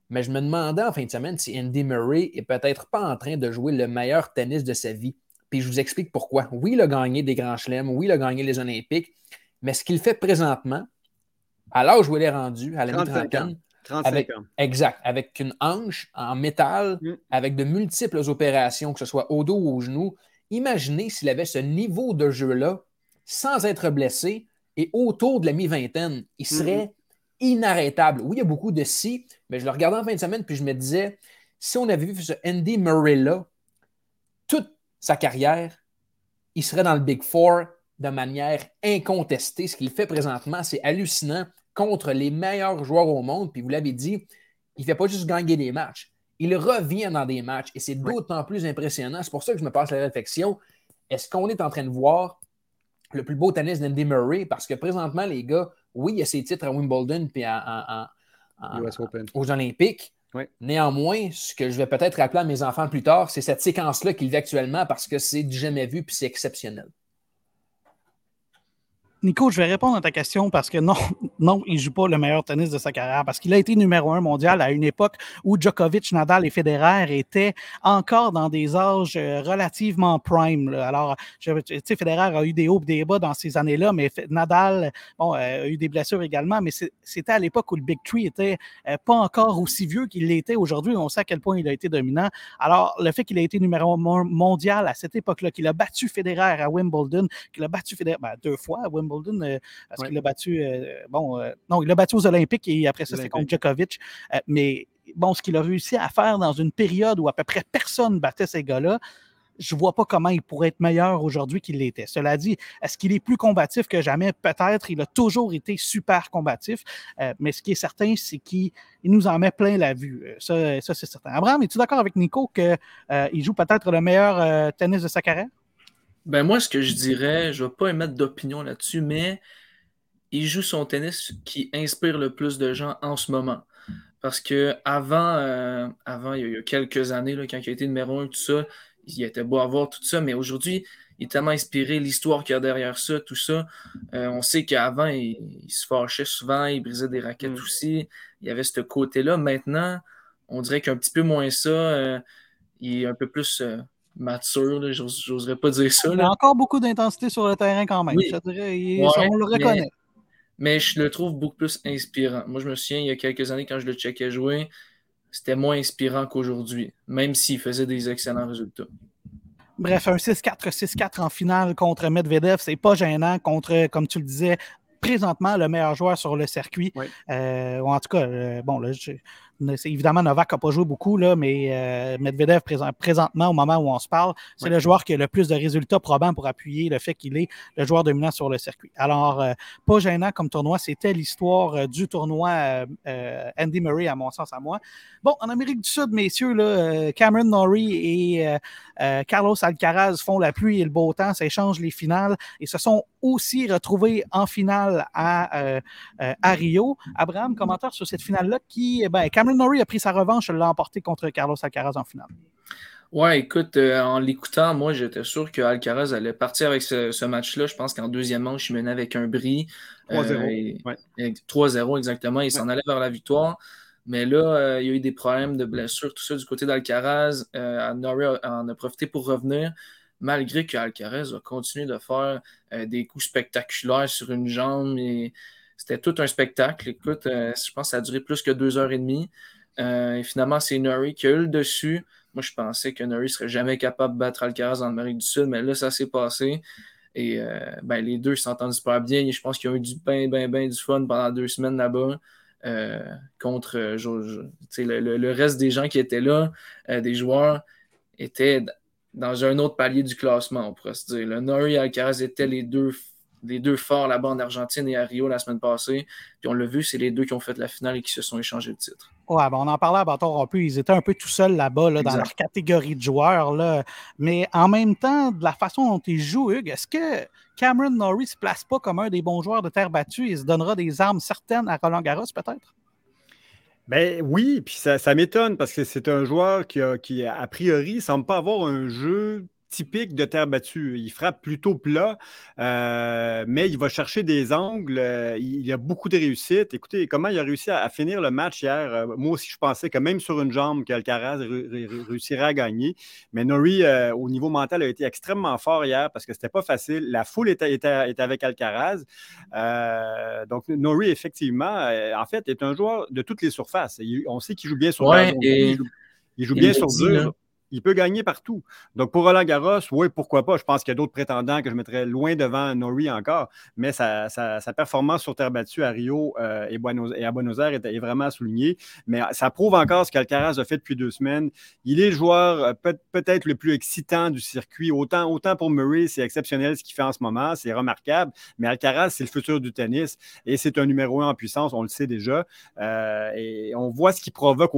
Mais je me demandais en fin de semaine si Andy Murray est peut-être pas en train de jouer le meilleur tennis de sa vie. Puis je vous explique pourquoi. Oui, il a gagné des grands chelems, oui, il a gagné les Olympiques, mais ce qu'il fait présentement, à l'âge où il est rendu, à la mi-trentaine, 35 ans. Exact. Avec une hanche en métal, mm. avec de multiples opérations, que ce soit au dos ou au genou, Imaginez s'il avait ce niveau de jeu-là sans être blessé et autour de la mi-vingtaine. Il serait inarrêtable. Oui, il y a beaucoup de si, mais je le regardais en fin de semaine puis je me disais, si on avait vu ce Andy Murray-là, toute sa carrière, il serait dans le Big Four de manière incontestée. Ce qu'il fait présentement, c'est hallucinant contre les meilleurs joueurs au monde. Puis vous l'avez dit, il ne fait pas juste gagner des matchs il revient dans des matchs et c'est d'autant plus impressionnant. C'est pour ça que je me passe la réflexion. Est-ce qu'on est en train de voir le plus beau tennis d'Andy Murray? Parce que présentement, les gars, oui, il y a ses titres à Wimbledon puis aux Olympiques. Néanmoins, ce que je vais peut-être rappeler à mes enfants plus tard, c'est cette séquence-là qu'il vit actuellement parce que c'est du jamais vu puis c'est exceptionnel. Nico, je vais répondre à ta question parce que non, non, il ne joue pas le meilleur tennis de sa carrière parce qu'il a été numéro un mondial à une époque où Djokovic, Nadal et Federer étaient encore dans des âges euh, relativement prime. Alors, tu sais, Federer a eu des hauts et des bas dans ces années-là, mais Nadal bon, euh, a eu des blessures également, mais c'était à l'époque où le Big Three était euh, pas encore aussi vieux qu'il l'était aujourd'hui. On sait à quel point il a été dominant. Alors, le fait qu'il ait été numéro un mondial à cette époque-là, qu'il a battu Federer à Wimbledon, qu'il a battu Federer ben, deux fois à Wimbledon, parce qu'il a battu, euh, bon, euh, non, il a battu aux Olympiques et après ça, c'est contre Djokovic. mais bon, ce qu'il a réussi à faire dans une période où à peu près personne battait ces gars-là, je ne vois pas comment il pourrait être meilleur aujourd'hui qu'il l'était. Cela dit, est-ce qu'il est plus combatif que jamais? Peut-être. Il a toujours été super combatif. mais ce qui est certain, c'est qu'il nous en met plein la vue. Ça, ça c'est certain. Abraham, es-tu d'accord avec Nico qu'il joue peut-être le meilleur tennis de sa carrière? Ben moi, ce que je dirais, je ne vais pas émettre d'opinion là-dessus, mais il joue son tennis qui inspire le plus de gens en ce moment. Parce que avant, euh, avant il y a quelques années, là, quand il a été numéro un, tout ça, il était beau à voir tout ça, mais aujourd'hui, il est tellement inspiré, l'histoire qu'il y a derrière ça, tout ça. Euh, on sait qu'avant, il, se fâchait souvent, il brisait des raquettes mm. aussi. Il y avait ce côté-là. Maintenant, on dirait qu'un petit peu moins ça. Euh, il est un peu plus mature, j'oserais pas dire ça. Il y a encore beaucoup d'intensité sur le terrain quand même. on le reconnaît. Mais, je le trouve beaucoup plus inspirant. Moi, je me souviens, il y a quelques années, quand je le checkais jouer, c'était moins inspirant qu'aujourd'hui, même s'il faisait des excellents résultats. Bref, un 6-4, 6-4 en finale contre Medvedev, c'est pas gênant contre, comme tu le disais, présentement le meilleur joueur sur le circuit. Euh, ou en tout cas, euh, bon, là, je, Évidemment, Novak n'a pas joué beaucoup, là, mais euh, Medvedev, présentement, au moment où on se parle, c'est le joueur qui a le plus de résultats probants pour appuyer le fait qu'il est le joueur dominant sur le circuit. Alors, euh, pas gênant comme tournoi, c'était l'histoire euh, du tournoi Andy Murray, à mon sens, à moi. Bon, en Amérique du Sud, messieurs, là, Cameron Norrie et Carlos Alcaraz font la pluie et le beau temps, s'échangent les finales et se sont aussi retrouvés en finale à, à Rio. Abraham, commentaire sur cette finale-là qui, eh ben, Cameron Norrie a pris sa revanche, l'a emporté contre Carlos Alcaraz en finale. Ouais, écoute, euh, en l'écoutant, moi, j'étais sûr que Alcaraz allait partir avec ce, match-là. Je pense qu'en deuxième manche, il menait avec un bris. 3-0. 3-0, euh, exactement. Il s'en allait vers la victoire. Mais là, euh, il y a eu des problèmes de blessures, tout ça du côté d'Alcaraz. Norrie en a profité pour revenir. Malgré que Alcaraz a continué de faire des coups spectaculaires sur une jambe. Et c'était tout un spectacle. Écoute, je pense que ça a duré plus que deux heures et demie. et finalement, c'est Norrie qui a eu le dessus. Moi, je pensais que Norrie serait jamais capable de battre Alcaraz en Amérique du Sud, mais là, ça s'est passé. Et ben, les deux s'entendent super bien. je pense qu'ils ont eu du bien, bien, bien du fun pendant deux semaines là-bas. Euh, contre euh, le, reste des gens qui étaient là, euh, des joueurs, étaient dans un autre palier du classement, on pourrait se dire. Le Nori et Alcaraz étaient les deux, les deux forts là-bas en Argentine et à Rio la semaine passée. Puis on l'a vu, c'est les deux qui ont fait la finale et qui se sont échangés le titre. Ouais, ben on en parlait à Bâton un peu. Ils étaient un peu tout seuls là-bas, là, dans leur catégorie de joueurs. Là. Mais en même temps, de la façon dont ils jouent, Hugues, est-ce que Cameron Norrie ne se place pas comme un des bons joueurs de terre battue et se donnera des armes certaines à Roland Garros, peut-être? Ben oui, puis ça, m'étonne parce que c'est un joueur qui, a, qui, a priori, semble pas avoir un jeu typique de terre battue. Il frappe plutôt plat, euh, mais il va chercher des angles. Euh, il, a beaucoup de réussite. Écoutez, comment il a réussi à, finir le match hier? Euh, moi aussi, je pensais que même sur une jambe, qu'Alcaraz réussirait à gagner. Mais Nori, au niveau mental, a été extrêmement fort hier parce que c'était pas facile. La foule était, était, avec Alcaraz. donc, Nori, effectivement, en fait, est un joueur de toutes les surfaces. on sait qu'il joue bien sur ouais, il joue, bien sur dur il peut gagner partout. Donc, pour Roland Garros, oui, pourquoi pas. Je pense qu'il y a d'autres prétendants que je mettrais loin devant Nori encore, mais sa, performance sur terre battue à Rio euh, et, à Buenos Aires est, vraiment soulignée. Mais ça prouve encore ce qu'Alcaraz a fait depuis deux semaines. Il est le joueur euh, peut-être le plus excitant du circuit. Autant, pour Murray, c'est exceptionnel ce qu'il fait en ce moment, c'est remarquable, mais Alcaraz, c'est le futur du tennis et c'est un numéro un en puissance, on le sait déjà. Euh, et on voit ce qu'il provoque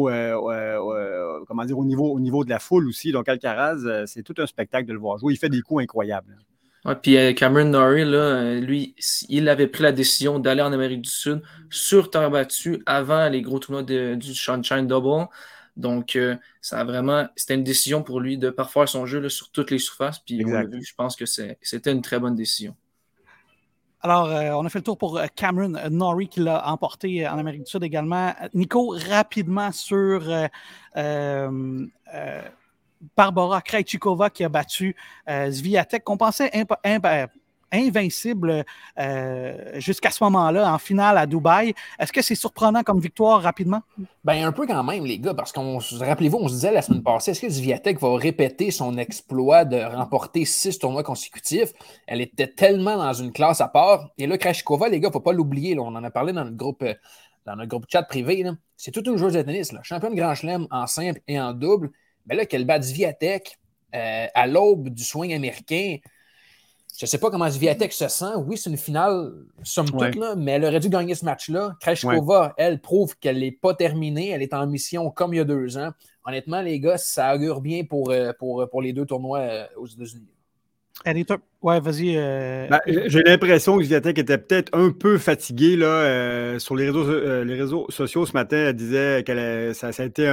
comment dire, au, niveau, au niveau de la foule aussi. Donc, Alcaraz, euh, c'est tout un spectacle de le voir jouer. Il fait des coups incroyables. Ouais, puis euh, Cameron Norrie, là, euh, lui, il avait pris la décision d'aller en Amérique du Sud sur terre battue avant les gros tournois du Sunshine Double. Donc, ça a vraiment, c'était une décision pour lui de parfaire son jeu sur toutes les surfaces. Puis, je pense que c'était une très bonne décision. Alors, on a fait le tour pour Cameron Norrie qui l'a emporté en Amérique du Sud également. Nico, rapidement sur Barbara Krejcikova qui a battu euh, Zviatek, qu'on pensait invincible euh, jusqu'à ce moment-là, en finale à Dubaï. Est-ce que c'est surprenant comme victoire rapidement? Ben, un peu quand même, les gars, parce qu'on, rappelez-vous, on se disait la semaine passée, est-ce que Zviatek va répéter son exploit de remporter six tournois consécutifs? Elle était tellement dans une classe à part. Et là, Krejcikova, les gars, il ne faut pas l'oublier. On en a parlé dans notre groupe, euh, dans groupe chat privé. C'est toute une joueuse de tennis. Là. Championne Grand Chelem en simple et en double. Mais là, qu'elle bat Viatek euh, à l'aube du swing américain, je ne sais pas comment Viatek se sent. Oui, c'est une finale, somme toute, là, mais elle aurait dû gagner ce match-là. Kreshkova, elle, prouve qu'elle n'est pas terminée. Elle est en mission comme il y a deux ans. Honnêtement, les gars, ça augure bien pour, euh, pour, pour les deux tournois euh, aux États-Unis. Ouais, vas-y. Euh, ben, j'ai l'impression que Viatek était peut-être un peu fatiguée là, euh, sur les réseaux, euh, les réseaux sociaux ce matin. Elle disait que ça, a été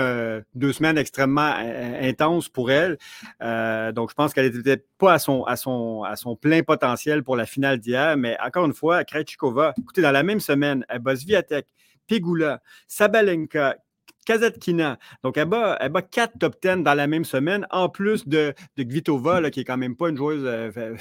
deux semaines extrêmement intenses pour elle. donc, je pense qu'elle n'était pas à son, à, son, à son plein potentiel pour la finale d'hier. Mais encore une fois, Krejcikova, écoutez, dans la même semaine, elle bosse Viatek, Pegula, Sabalenka, Kazatkina. Donc, elle bat, elle bat quatre top 10 dans la même semaine, en plus de, de Gvitova, qui est quand même pas une joueuse euh,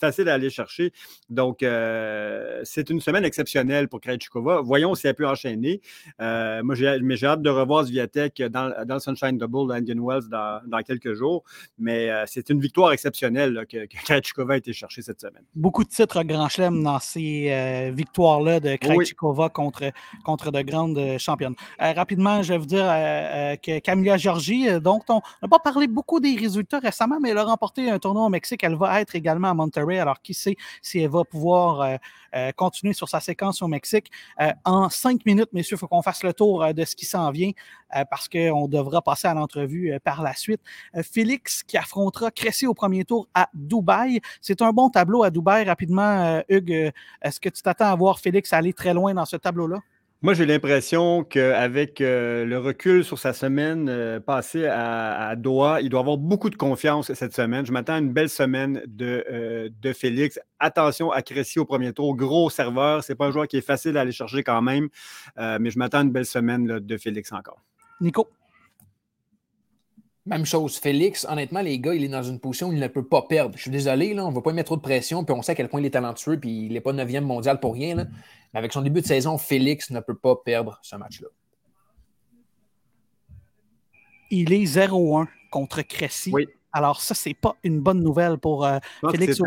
facile à aller chercher. Donc, euh, c'est une semaine exceptionnelle pour Krejcikova. Voyons si elle peut enchaîner. Euh, moi, j'ai, mais j'ai hâte de revoir Zviatek dans, dans le Sunshine Double d'Indian Wells dans, dans, quelques jours. Mais c'est une victoire exceptionnelle que, que Krejcikova a été chercher cette semaine. Beaucoup de titres Grand Chelem dans ces victoires-là de Krejcikova contre, contre de grandes championnes. rapidement, je dire euh, euh, que Camilla Georgie, euh, donc on n'a pas parlé beaucoup des résultats récemment, mais elle a remporté un tournoi au Mexique. Elle va être également à Monterrey. Alors, qui sait si elle va pouvoir continuer sur sa séquence au Mexique. en cinq minutes, messieurs, il faut qu'on fasse le tour de ce qui s'en vient parce qu'on devra passer à l'entrevue par la suite. Félix qui affrontera Cressy au premier tour à Dubaï. C'est un bon tableau à Dubaï. Rapidement, Hugues, est-ce que tu t'attends à voir Félix aller très loin dans ce tableau-là? Moi, j'ai l'impression qu'avec euh, le recul sur sa semaine euh, passée à, Doha, il doit avoir beaucoup de confiance cette semaine. Je m'attends à une belle semaine de, euh, de Félix. Attention à Cressy au premier tour. Gros serveur. C'est pas un joueur qui est facile à aller chercher quand même. mais je m'attends à une belle semaine de Félix encore. Nico? Même chose. Félix, honnêtement, les gars, il est dans une position où il ne peut pas perdre. Je suis désolé, là, on ne va pas mettre trop de pression, puis on sait à quel point il est talentueux, puis il n'est pas 9e mondial pour rien. Mais avec son début de saison, Félix ne peut pas perdre ce match-là. Il est 0-1 contre Cressy. Oui. Alors, ça, c'est pas une bonne nouvelle pour euh, Félix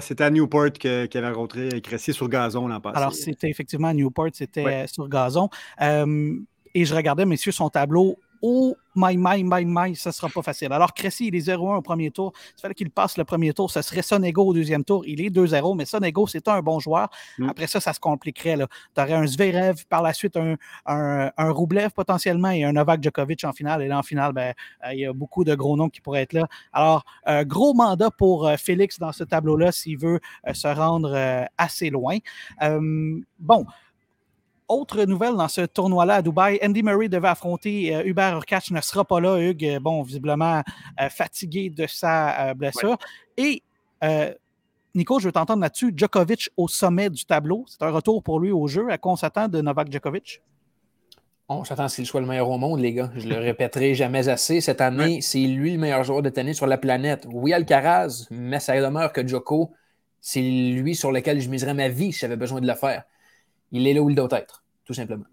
C'était à, Newport qu'il avait rencontré Cressy sur gazon l'an passé. Alors, c'était effectivement à Newport, c'était sur gazon. Euh, et je regardais, messieurs, son tableau Oh my, my, my, my, ça ne sera pas facile. Alors, Cressy, il est 0-1 au premier tour. Il fallait qu'il passe le premier tour. Ce serait Sonego au deuxième tour. Il est 2-0, mais Sonego, c'est un bon joueur. Mm. Après ça, ça se compliquerait. Tu aurais un Zverev, par la suite un, un, un, Roublev potentiellement et un Novak Djokovic en finale. Et là, en finale, ben, euh, il y a beaucoup de gros noms qui pourraient être là. Alors, un gros mandat pour euh, Félix dans ce tableau-là s'il veut euh, se rendre assez loin. bon, autre nouvelle dans ce tournoi-là à Dubaï, Andy Murray devait affronter euh, Hubert Urkach, ne sera pas là. Hugues, euh, bon, visiblement euh, fatigué de sa blessure. Et Nico, je veux t'entendre là-dessus. Djokovic au sommet du tableau. C'est un retour pour lui au jeu. À quoi on s'attend de Novak Djokovic? On s'attend à ce qu'il soit le meilleur au monde, les gars. Je le répéterai jamais assez. Cette année, c'est lui le meilleur joueur de tennis sur la planète. Oui, Alcaraz, mais ça demeure que Djoko, c'est lui sur lequel je miserais ma vie si j'avais besoin de le faire il est là où il doit être, tout simplement.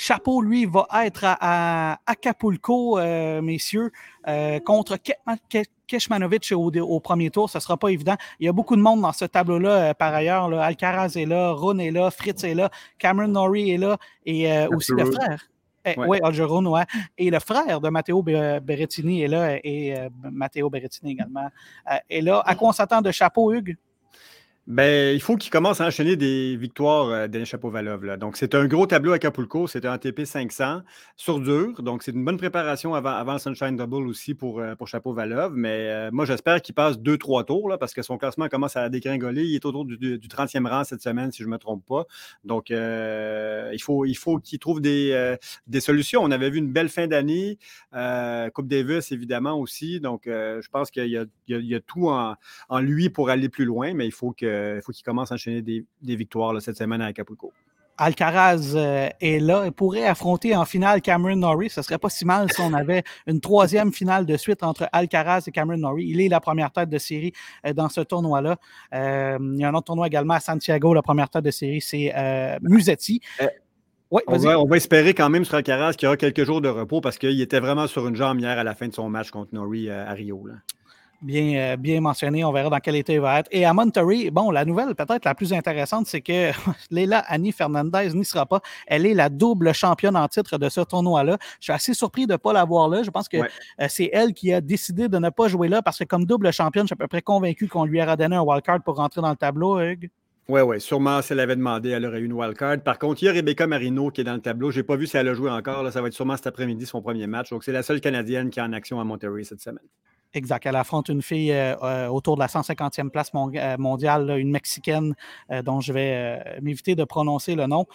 Chapeau, lui, va être à, Acapulco, euh, messieurs, euh, contre Keshmanovic au, premier tour. Ce ne sera pas évident. Il y a beaucoup de monde dans ce tableau-là, euh, par ailleurs. Alcaraz est là, Ron est là, Fritz est là, Cameron Norrie est là, et aussi le frère. Eh, oui, Algeron, ouais. Et le frère de Matteo Berrettini est là, et Matteo Berrettini également est là. À quoi on s'attend de chapeau, Hugues? Ben, il faut qu'il commence à enchaîner des victoires, euh, Denis Chapovalov. Donc, c'est un gros tableau à Acapulco. C'est un ATP 500 sur dur. Donc, c'est une bonne préparation avant, le Sunshine Double aussi pour, euh, pour Chapovalov. Mais euh, moi, j'espère qu'il passe deux, trois tours là, parce que son classement commence à dégringoler. Il est autour du, 30e rang cette semaine, si je ne me trompe pas. Donc, il faut, il faut qu'il trouve des, des solutions. On avait vu une belle fin d'année. Coupe Davis, évidemment, aussi. Donc, je pense qu'il y, y, a tout en, en lui pour aller plus loin, mais il faut que il faut qu'il commence à enchaîner des, victoires cette semaine à Acapulco. Alcaraz euh, est là et pourrait affronter en finale Cameron Norrie. Ce serait pas si mal si on avait une troisième finale de suite entre Alcaraz et Cameron Norrie. Il est la première tête de série euh, dans ce tournoi-là. Euh, il y a un autre tournoi également à Santiago. La première tête de série, c'est Musetti. on, va, on, va, espérer quand même sur Alcaraz qu'il y aura quelques jours de repos parce qu'il était vraiment sur une jambe hier à la fin de son match contre Norrie à Rio. Là bien, euh, bien mentionné. On verra dans quel état il va être. Et à Monterey, bon, la nouvelle peut-être la plus intéressante, c'est que Leila Annie Fernandez n'y sera pas. Elle est la double championne en titre de ce tournoi-là. Je suis assez surpris de ne pas la voir là. Je pense que euh, c'est elle qui a décidé de ne pas jouer là parce que comme double championne, je suis à peu près convaincu qu'on lui aura donné un wildcard pour rentrer dans le tableau, Hugues. Oui, oui, sûrement, si elle avait demandé, elle aurait eu une wildcard. Par contre, il y a Rebecca Marino qui est dans le tableau. Je n'ai pas vu si elle a joué encore. Là, ça va être sûrement cet après-midi son premier match. Donc, c'est la seule Canadienne qui est en action à Monterey cette semaine. Exact. Elle affronte une fille euh, euh, autour de la 150e place euh, mondiale, une Mexicaine dont je vais m'éviter de prononcer le nom.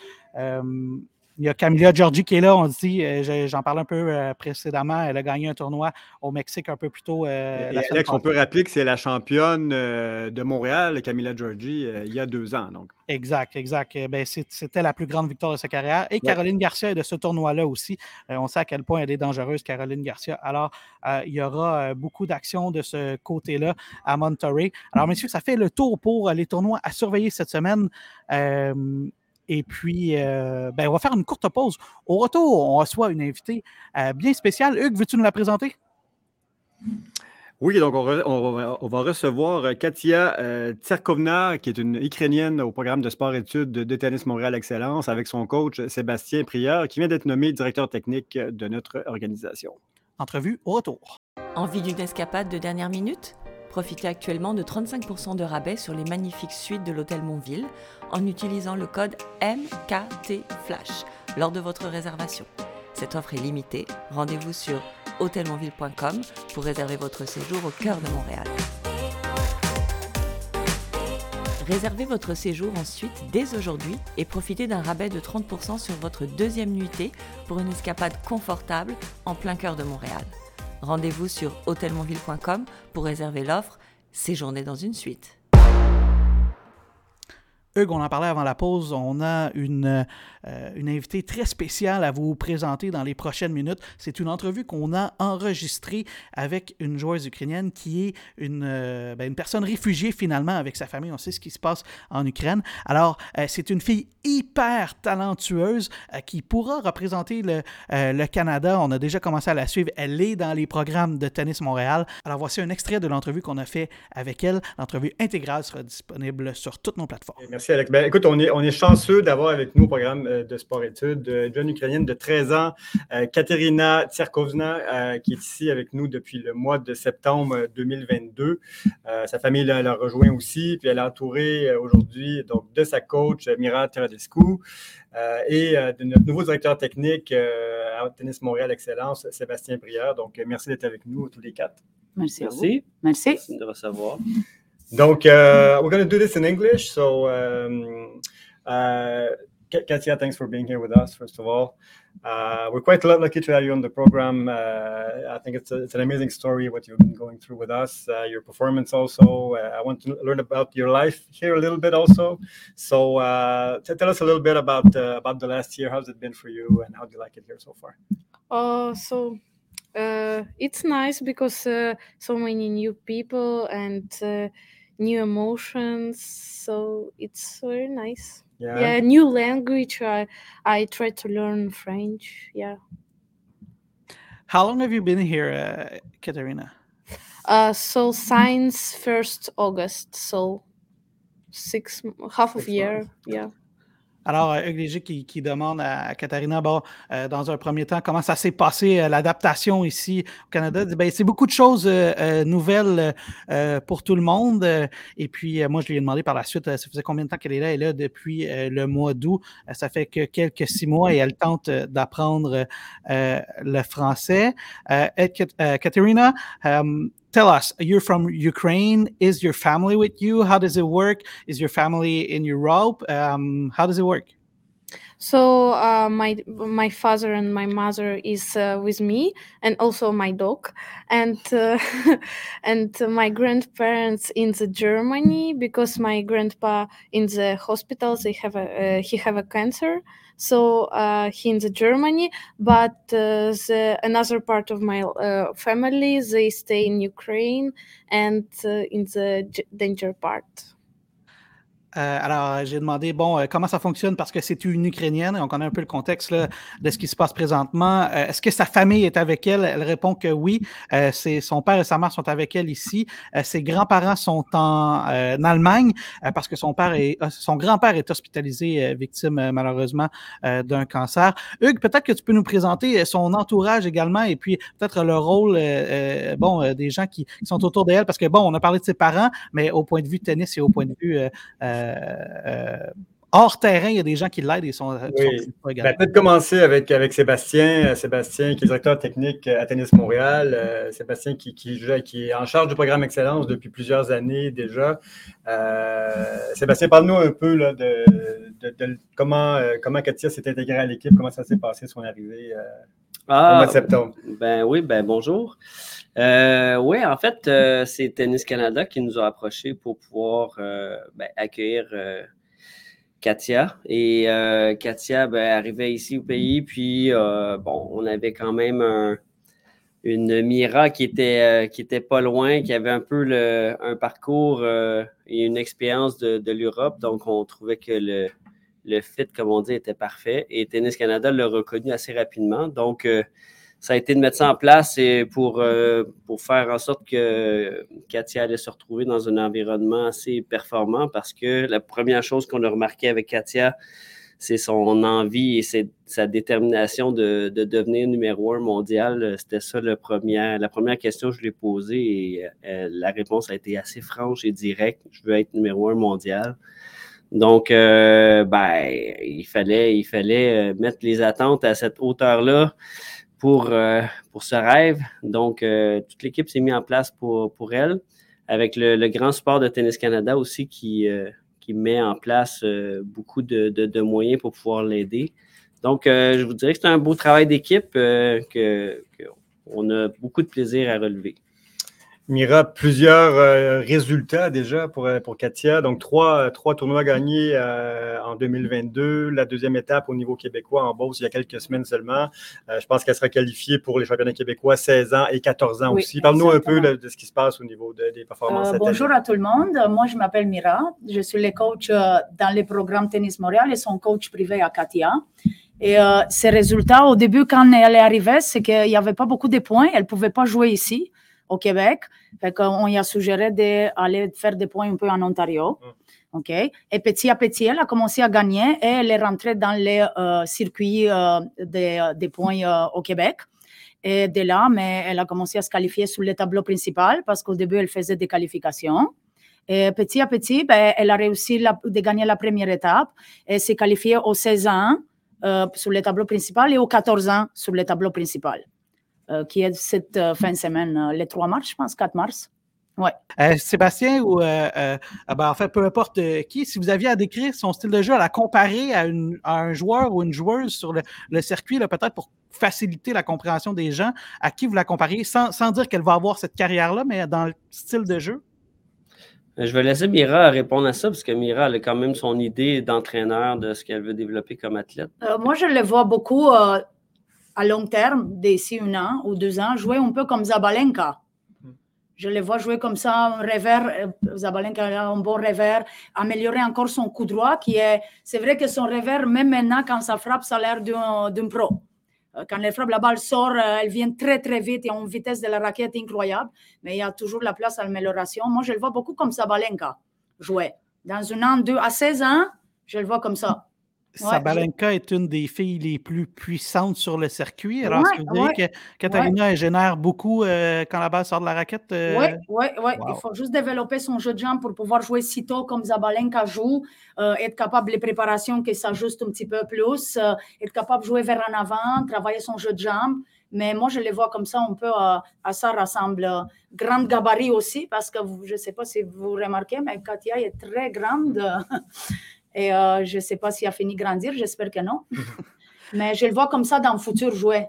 Il y a Camilla Giorgi qui est là, on dit, euh, j'en parlais un peu euh, précédemment, elle a gagné un tournoi au Mexique un peu plus tôt. Euh, Alex, on peut rappeler que c'est la championne de Montréal, Camilla Giorgi, il y a deux ans. Donc. Exact, exact. Ben, C'était la plus grande victoire de sa carrière. Et Caroline Garcia est de ce tournoi-là aussi. on sait à quel point elle est dangereuse, Caroline Garcia. Alors, il y aura beaucoup d'actions de ce côté-là à Monterey. Alors, messieurs, ça fait le tour pour les tournois à surveiller cette semaine. Et puis, euh, ben, on va faire une courte pause. Au retour, on reçoit une invitée euh, bien spéciale. Hugues, veux-tu nous la présenter? Oui, donc on, va recevoir euh, Katia Tsarkovna, qui est une Ukrainienne au programme de sport-études de Tennis Montréal Excellence, avec son coach Sébastien Prieur, qui vient d'être nommé directeur technique de notre organisation. Entrevue au retour. Envie d'une escapade de dernière minute? Profitez actuellement de 35% de rabais sur les magnifiques suites de l'hôtel Montville en utilisant le code MKTFlash lors de votre réservation. Cette offre est limitée. Rendez-vous sur hôtelmontville.com pour réserver votre séjour au cœur de Montréal. Réservez votre séjour ensuite dès aujourd'hui et profitez d'un rabais de 30% sur votre deuxième nuitée pour une escapade confortable en plein cœur de Montréal. Rendez-vous sur hôtelmonville.com pour réserver l'offre Séjourner dans une suite. Hugues, on en parlait avant la pause, on a une, euh, une invitée très spéciale à vous présenter dans les prochaines minutes. C'est une entrevue qu'on a enregistrée avec une joueuse ukrainienne qui est une, euh, ben, une personne réfugiée finalement avec sa famille. On sait ce qui se passe en Ukraine. Alors, euh, c'est une fille hyper talentueuse qui pourra représenter le, le Canada. On a déjà commencé à la suivre. Elle est dans les programmes de Tennis Montréal. Alors, voici un extrait de l'entrevue qu'on a fait avec elle. L'entrevue intégrale sera disponible sur toutes nos plateformes. Alex. Ben, écoute, on est, on est chanceux d'avoir avec nous au programme euh, de sport-études une jeune Ukrainienne de 13 ans, euh, Katerina Tsarkovna, euh, qui est ici avec nous depuis le mois de septembre 2022. sa famille l'a rejoint aussi, puis elle est entourée aujourd'hui donc, de sa coach, Mira Teradescu, et de notre nouveau directeur technique à Tennis Montréal Excellence, Sébastien Brière. Donc, merci d'être avec nous tous les quatre. Merci. Merci. Merci. merci de recevoir. Donc, uh, we're going to do this in English. So, um, uh, Katia, thanks for being here with us, first of all. Uh, we're quite lucky to have you on the program. Uh, I think it's, a, it's, an amazing story what you've been going through with us, uh, your performance also. Uh, I want to learn about your life here a little bit also. So tell us a little bit about about the last year. How's it been for you, and how do you like it here so far? Uh, so it's nice because so many new people and new emotions. So it's very nice. Yeah. yeah, new language. I I try to learn French. Yeah. How long have you been here, uh, Katerina? Uh, so since first August, so six half of year. Yeah. Alors, Hugues Léger qui, qui, demande à Katharina, bon, euh, dans un premier temps, comment ça s'est passé, euh, l'adaptation ici au Canada? Ben, c'est beaucoup de choses euh, nouvelles pour tout le monde. et puis, moi, je lui ai demandé par la suite, ça faisait combien de temps qu'elle est là? Elle est là depuis le mois d'août. ça fait que quelques six mois et elle tente d'apprendre le français. Katerina, um, tell us you're from ukraine. Is your family with you? How does it work? Is your family in europe? Um, how does it work so uh, my my father and my mother is uh, with me and also my dog and uh, and my grandparents in the germany because my grandpa in the hospital they have a uh, he have a cancer so uh, he in the Germany, but uh, the, another part of my family they stay in Ukraine and in the danger part. Euh, alors, j'ai demandé, bon, euh, comment ça fonctionne? Parce que c'est une Ukrainienne et on connaît un peu le contexte de ce qui se passe présentement. Euh, est-ce que sa famille est avec elle? Elle répond que oui. c'est, son père et sa mère sont avec elle ici. ses grands-parents sont en, Allemagne parce que son père est, son grand-père est hospitalisé, victime malheureusement d'un cancer. Hugues, peut-être que tu peux nous présenter son entourage également et puis peut-être le rôle, bon, des gens qui, qui, sont autour d'elle parce que bon, on a parlé de ses parents, mais au point de vue tennis et au point de vue uh, hors terrain, il y a des gens qui l'aident et sont, euh, oui. Ben, peut-être commencer avec, avec Sébastien, Sébastien qui est directeur technique à Tennis Montréal, Sébastien qui, qui, qui, est en charge du programme Excellence depuis plusieurs années déjà. Sébastien, parle-nous un peu là, de, de, comment, comment Katia s'est intégrée à l'équipe, comment ça s'est passé son arrivée ah, au mois de septembre. Ben oui, ben bonjour. Euh, oui, en fait, euh, c'est Tennis Canada qui nous a approchés pour pouvoir euh, ben, accueillir Katia. Et Katia ben, arrivait ici au pays, puis bon, on avait quand même une Mira qui était, qui était pas loin, qui avait un peu le, un parcours et une expérience de, de l'Europe. Donc, on trouvait que le, le fit, comme on dit, était parfait. Et Tennis Canada l'a reconnu assez rapidement. Donc, ça a été de mettre ça en place et pour, euh, pour faire en sorte que Katia allait se retrouver dans un environnement assez performant parce que la première chose qu'on a remarqué avec Katia, c'est son envie et sa détermination de, de, devenir numéro un mondial. C'était ça le premier, la première question que je lui ai posée et euh, la réponse a été assez franche et directe. Je veux être numéro un mondial. Donc, euh, ben, il fallait, il fallait mettre les attentes à cette hauteur-là pour, euh, pour ce rêve. Donc, euh, toute l'équipe s'est mise en place pour, elle, avec le, grand support de Tennis Canada aussi qui, euh, met en place beaucoup de, moyens pour pouvoir l'aider. Donc, je vous dirais que c'est un beau travail d'équipe que, que, a beaucoup de plaisir à relever. Mira, plusieurs euh, résultats déjà pour, euh, pour Katia. Donc, trois, trois tournois gagnés euh, en 2022. La deuxième étape au niveau québécois en Beauce il y a quelques semaines seulement. Euh, je pense qu'elle sera qualifiée pour les championnats québécois 16 ans et 14 ans Oui, aussi. Parle-nous un peu de, ce qui se passe au niveau de- des performances. Euh, cette bonjour année. à tout le monde. Moi, je m'appelle Mira. Je suis le coach euh, dans le programme Tennis Montréal et son coach privé à Katia. Et euh, ses résultats, au début, quand elle est arrivée, c'est qu'il n'y avait pas beaucoup de points. Elle ne pouvait pas jouer ici, au Québec. Fait qu'on lui a suggéré d'aller faire des points un peu en Ontario. OK? Et petit à petit, elle a commencé à gagner et elle est rentrée dans les euh, circuits euh, des, des points euh, au Québec. Et de là, mais elle a commencé à se qualifier sur le tableau principal parce qu'au début, elle faisait des qualifications. Et petit à petit, ben, elle a réussi la- de gagner la première étape et s'est qualifiée aux 16 ans euh, sur le tableau principal et aux 14 ans sur le tableau principal, euh, qui est cette euh, fin de semaine, euh, le 3 mars, je pense, 4 mars. Ouais. Euh, Sébastien, ou euh, euh, ah ben, en fait, peu importe euh, qui, si vous aviez à décrire son style de jeu, à la comparer à, une- à un joueur ou une joueuse sur le, le circuit, là, peut-être pour faciliter la compréhension des gens, à qui vous la compariez, sans, sans dire qu'elle va avoir cette carrière-là, mais dans le style de jeu? Je vais laisser Mira répondre à ça parce que Mira elle a quand même son idée d'entraîneur de ce qu'elle veut développer comme athlète. Euh, moi, je le vois beaucoup euh, à long terme, d'ici un an ou deux ans, jouer un peu comme Zabalenka. Je le vois jouer comme ça, un revers. euh, Zabalenka a un bon revers, améliorer encore son coup droit, qui est. C'est vrai que son revers, même maintenant, quand ça frappe, ça a l'air d'un d'un pro. Euh, Quand elle frappe, la balle sort, euh, elle vient très, très vite et a une vitesse de la raquette incroyable, mais il y a toujours la place à l'amélioration. Moi, je le vois beaucoup comme Zabalenka jouer. Dans un an, deux, à 16 ans, je le vois comme ça. Ouais, Sabalenka est une des filles les plus puissantes sur le circuit. Alors, est-ce que Ouais, vous diriez que elle génère beaucoup euh, quand la balle sort de la raquette? euh, Oui, oui, oui. wow. Il faut juste développer son jeu de jambes pour pouvoir jouer si tôt comme Zabalenka joue, euh, être capable les préparations qui s'ajustent un petit peu plus, euh, être capable de jouer vers en avant, travailler son jeu de jambes. Mais moi, je les vois comme ça un peu euh, à ça ressemble. euh, grande gabarit aussi, parce que vous- je ne sais pas si vous remarquez, mais Katia est très grande. Et euh, je ne sais pas si elle a fini de grandir, j'espère que non. mais je le vois comme ça dans le futur jouer.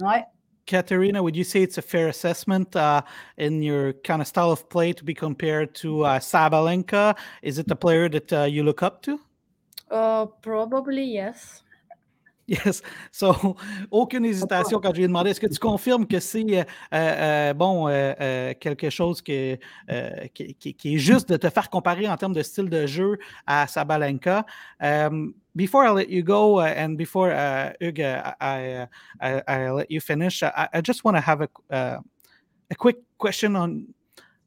Ouais. Katerina, would you say it's a fair assessment uh, in your kind of style of play to be compared to uh, Sabalenka? Is it a player that uh, you look up to? Uh, probably yes. Yes. So, aucune hésitation quand je lui ai demandé, est-ce que tu confirmes que c'est euh, euh, bon euh, quelque chose que, qui, qui- qui est juste de te faire comparer en termes de style de jeu à Sabalenka? Um, before I let you go uh, and before uh, Hugues, uh, I, uh, I, I let you finish, I, I just want to have a, uh, a quick question on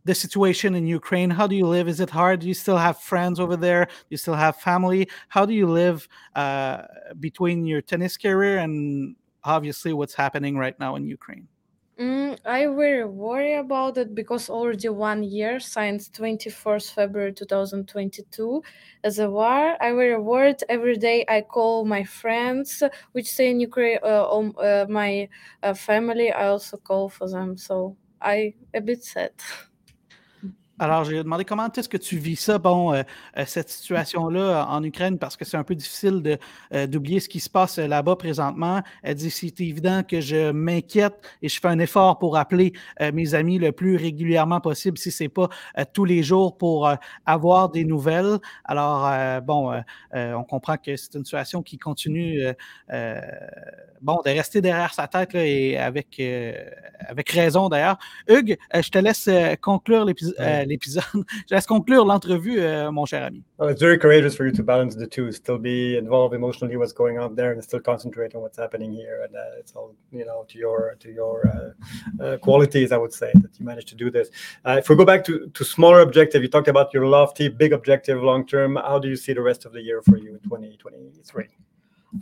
the situation in Ukraine. How do you live? Is it hard? Do you still have friends over there? Do you still have family? How do you live uh, between your tennis career and obviously what's happening right now in Ukraine? Mm, I very worry about it because already one year since 21st February 2022 as a war. I very worried every day. I call my friends which stay in Ukraine, uh, um, uh, my uh, family. I also call for them, so I a bit sad. Alors, j'ai demandé comment est-ce que tu vis ça, bon, euh, euh, cette situation-là en Ukraine, parce que c'est un peu difficile de, euh, d'oublier ce qui se passe là-bas présentement. Elle dit c'est évident que je m'inquiète et je fais un effort pour appeler euh, mes amis le plus régulièrement possible, si c'est pas tous les jours, pour avoir des nouvelles. Alors, bon, on comprend que c'est une situation qui continue, bon, de rester derrière sa tête là, et avec, avec raison d'ailleurs. Hugues, je te laisse conclure l'épi- euh, l'épisode. je laisse conclure l'entrevue, euh, mon cher ami. Well, it's very courageous for you to balance the two, still be involved emotionally what's going on there, and still concentrate on what's happening here. And uh, it's all you know to your to your uh, uh, qualities, I would say, that you managed to do this. Uh, if we go back to to smaller objective, you talked about your lofty, big objective, long term. How do you see the rest of the year for you in 2023?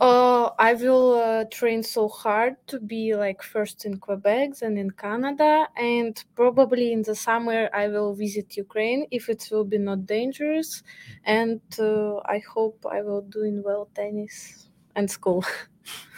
Uh, I will uh, train so hard to be like first in Quebec and in Canada, and probably in the summer I will visit Ukraine if it will be not dangerous, and uh, I hope I will doing well tennis and school.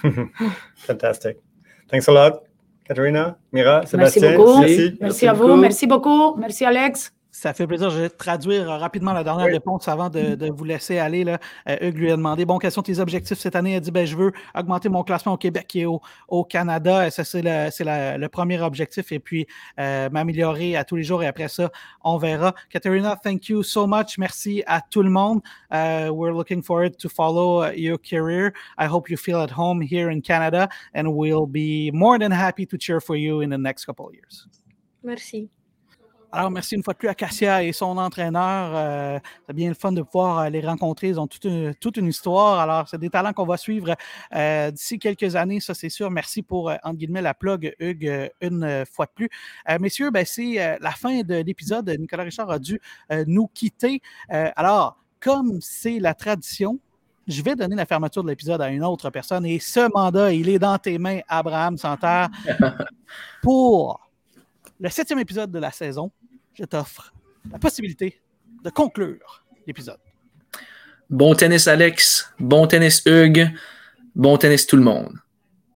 Fantastic. Thanks a lot, Katerina, Mira, Merci Sébastien. beaucoup. Merci. Merci à vous. Merci beaucoup. Merci, Alex. Ça fait plaisir. Je vais traduire rapidement la dernière réponse avant de, vous laisser aller. Là. Euh, Hugues lui a demandé Bon, quels sont tes objectifs cette année a dit ben, Je veux augmenter mon classement au Québec et au, Canada. ça, c'est le, premier objectif. Et puis, euh, m'améliorer à tous les jours. Et après ça, on verra. Katerina, thank you so much. Merci à tout le monde. Uh, we're looking forward to follow your career. I hope you feel at home here in Canada. And we'll be more than happy to cheer for you in the next couple of years. Merci. Alors, merci une fois de plus à Cassia et son entraîneur. Euh, c'est bien le fun de pouvoir euh, les rencontrer. Ils ont toute une, histoire. Alors, c'est des talents qu'on va suivre euh, d'ici quelques années, ça c'est sûr. Merci pour, entre guillemets, la plug, Hugues, une fois de plus. messieurs, ben, c'est la fin de l'épisode. Nicolas Richard a dû nous quitter. alors, comme c'est la tradition, je vais donner la fermeture de l'épisode à une autre personne. Et ce mandat, il est dans tes mains, Abraham Santerre, pour le septième épisode de la saison je t'offre la possibilité de conclure l'épisode. Bon tennis, Alex. Bon tennis, Hugues. Bon tennis, tout le monde.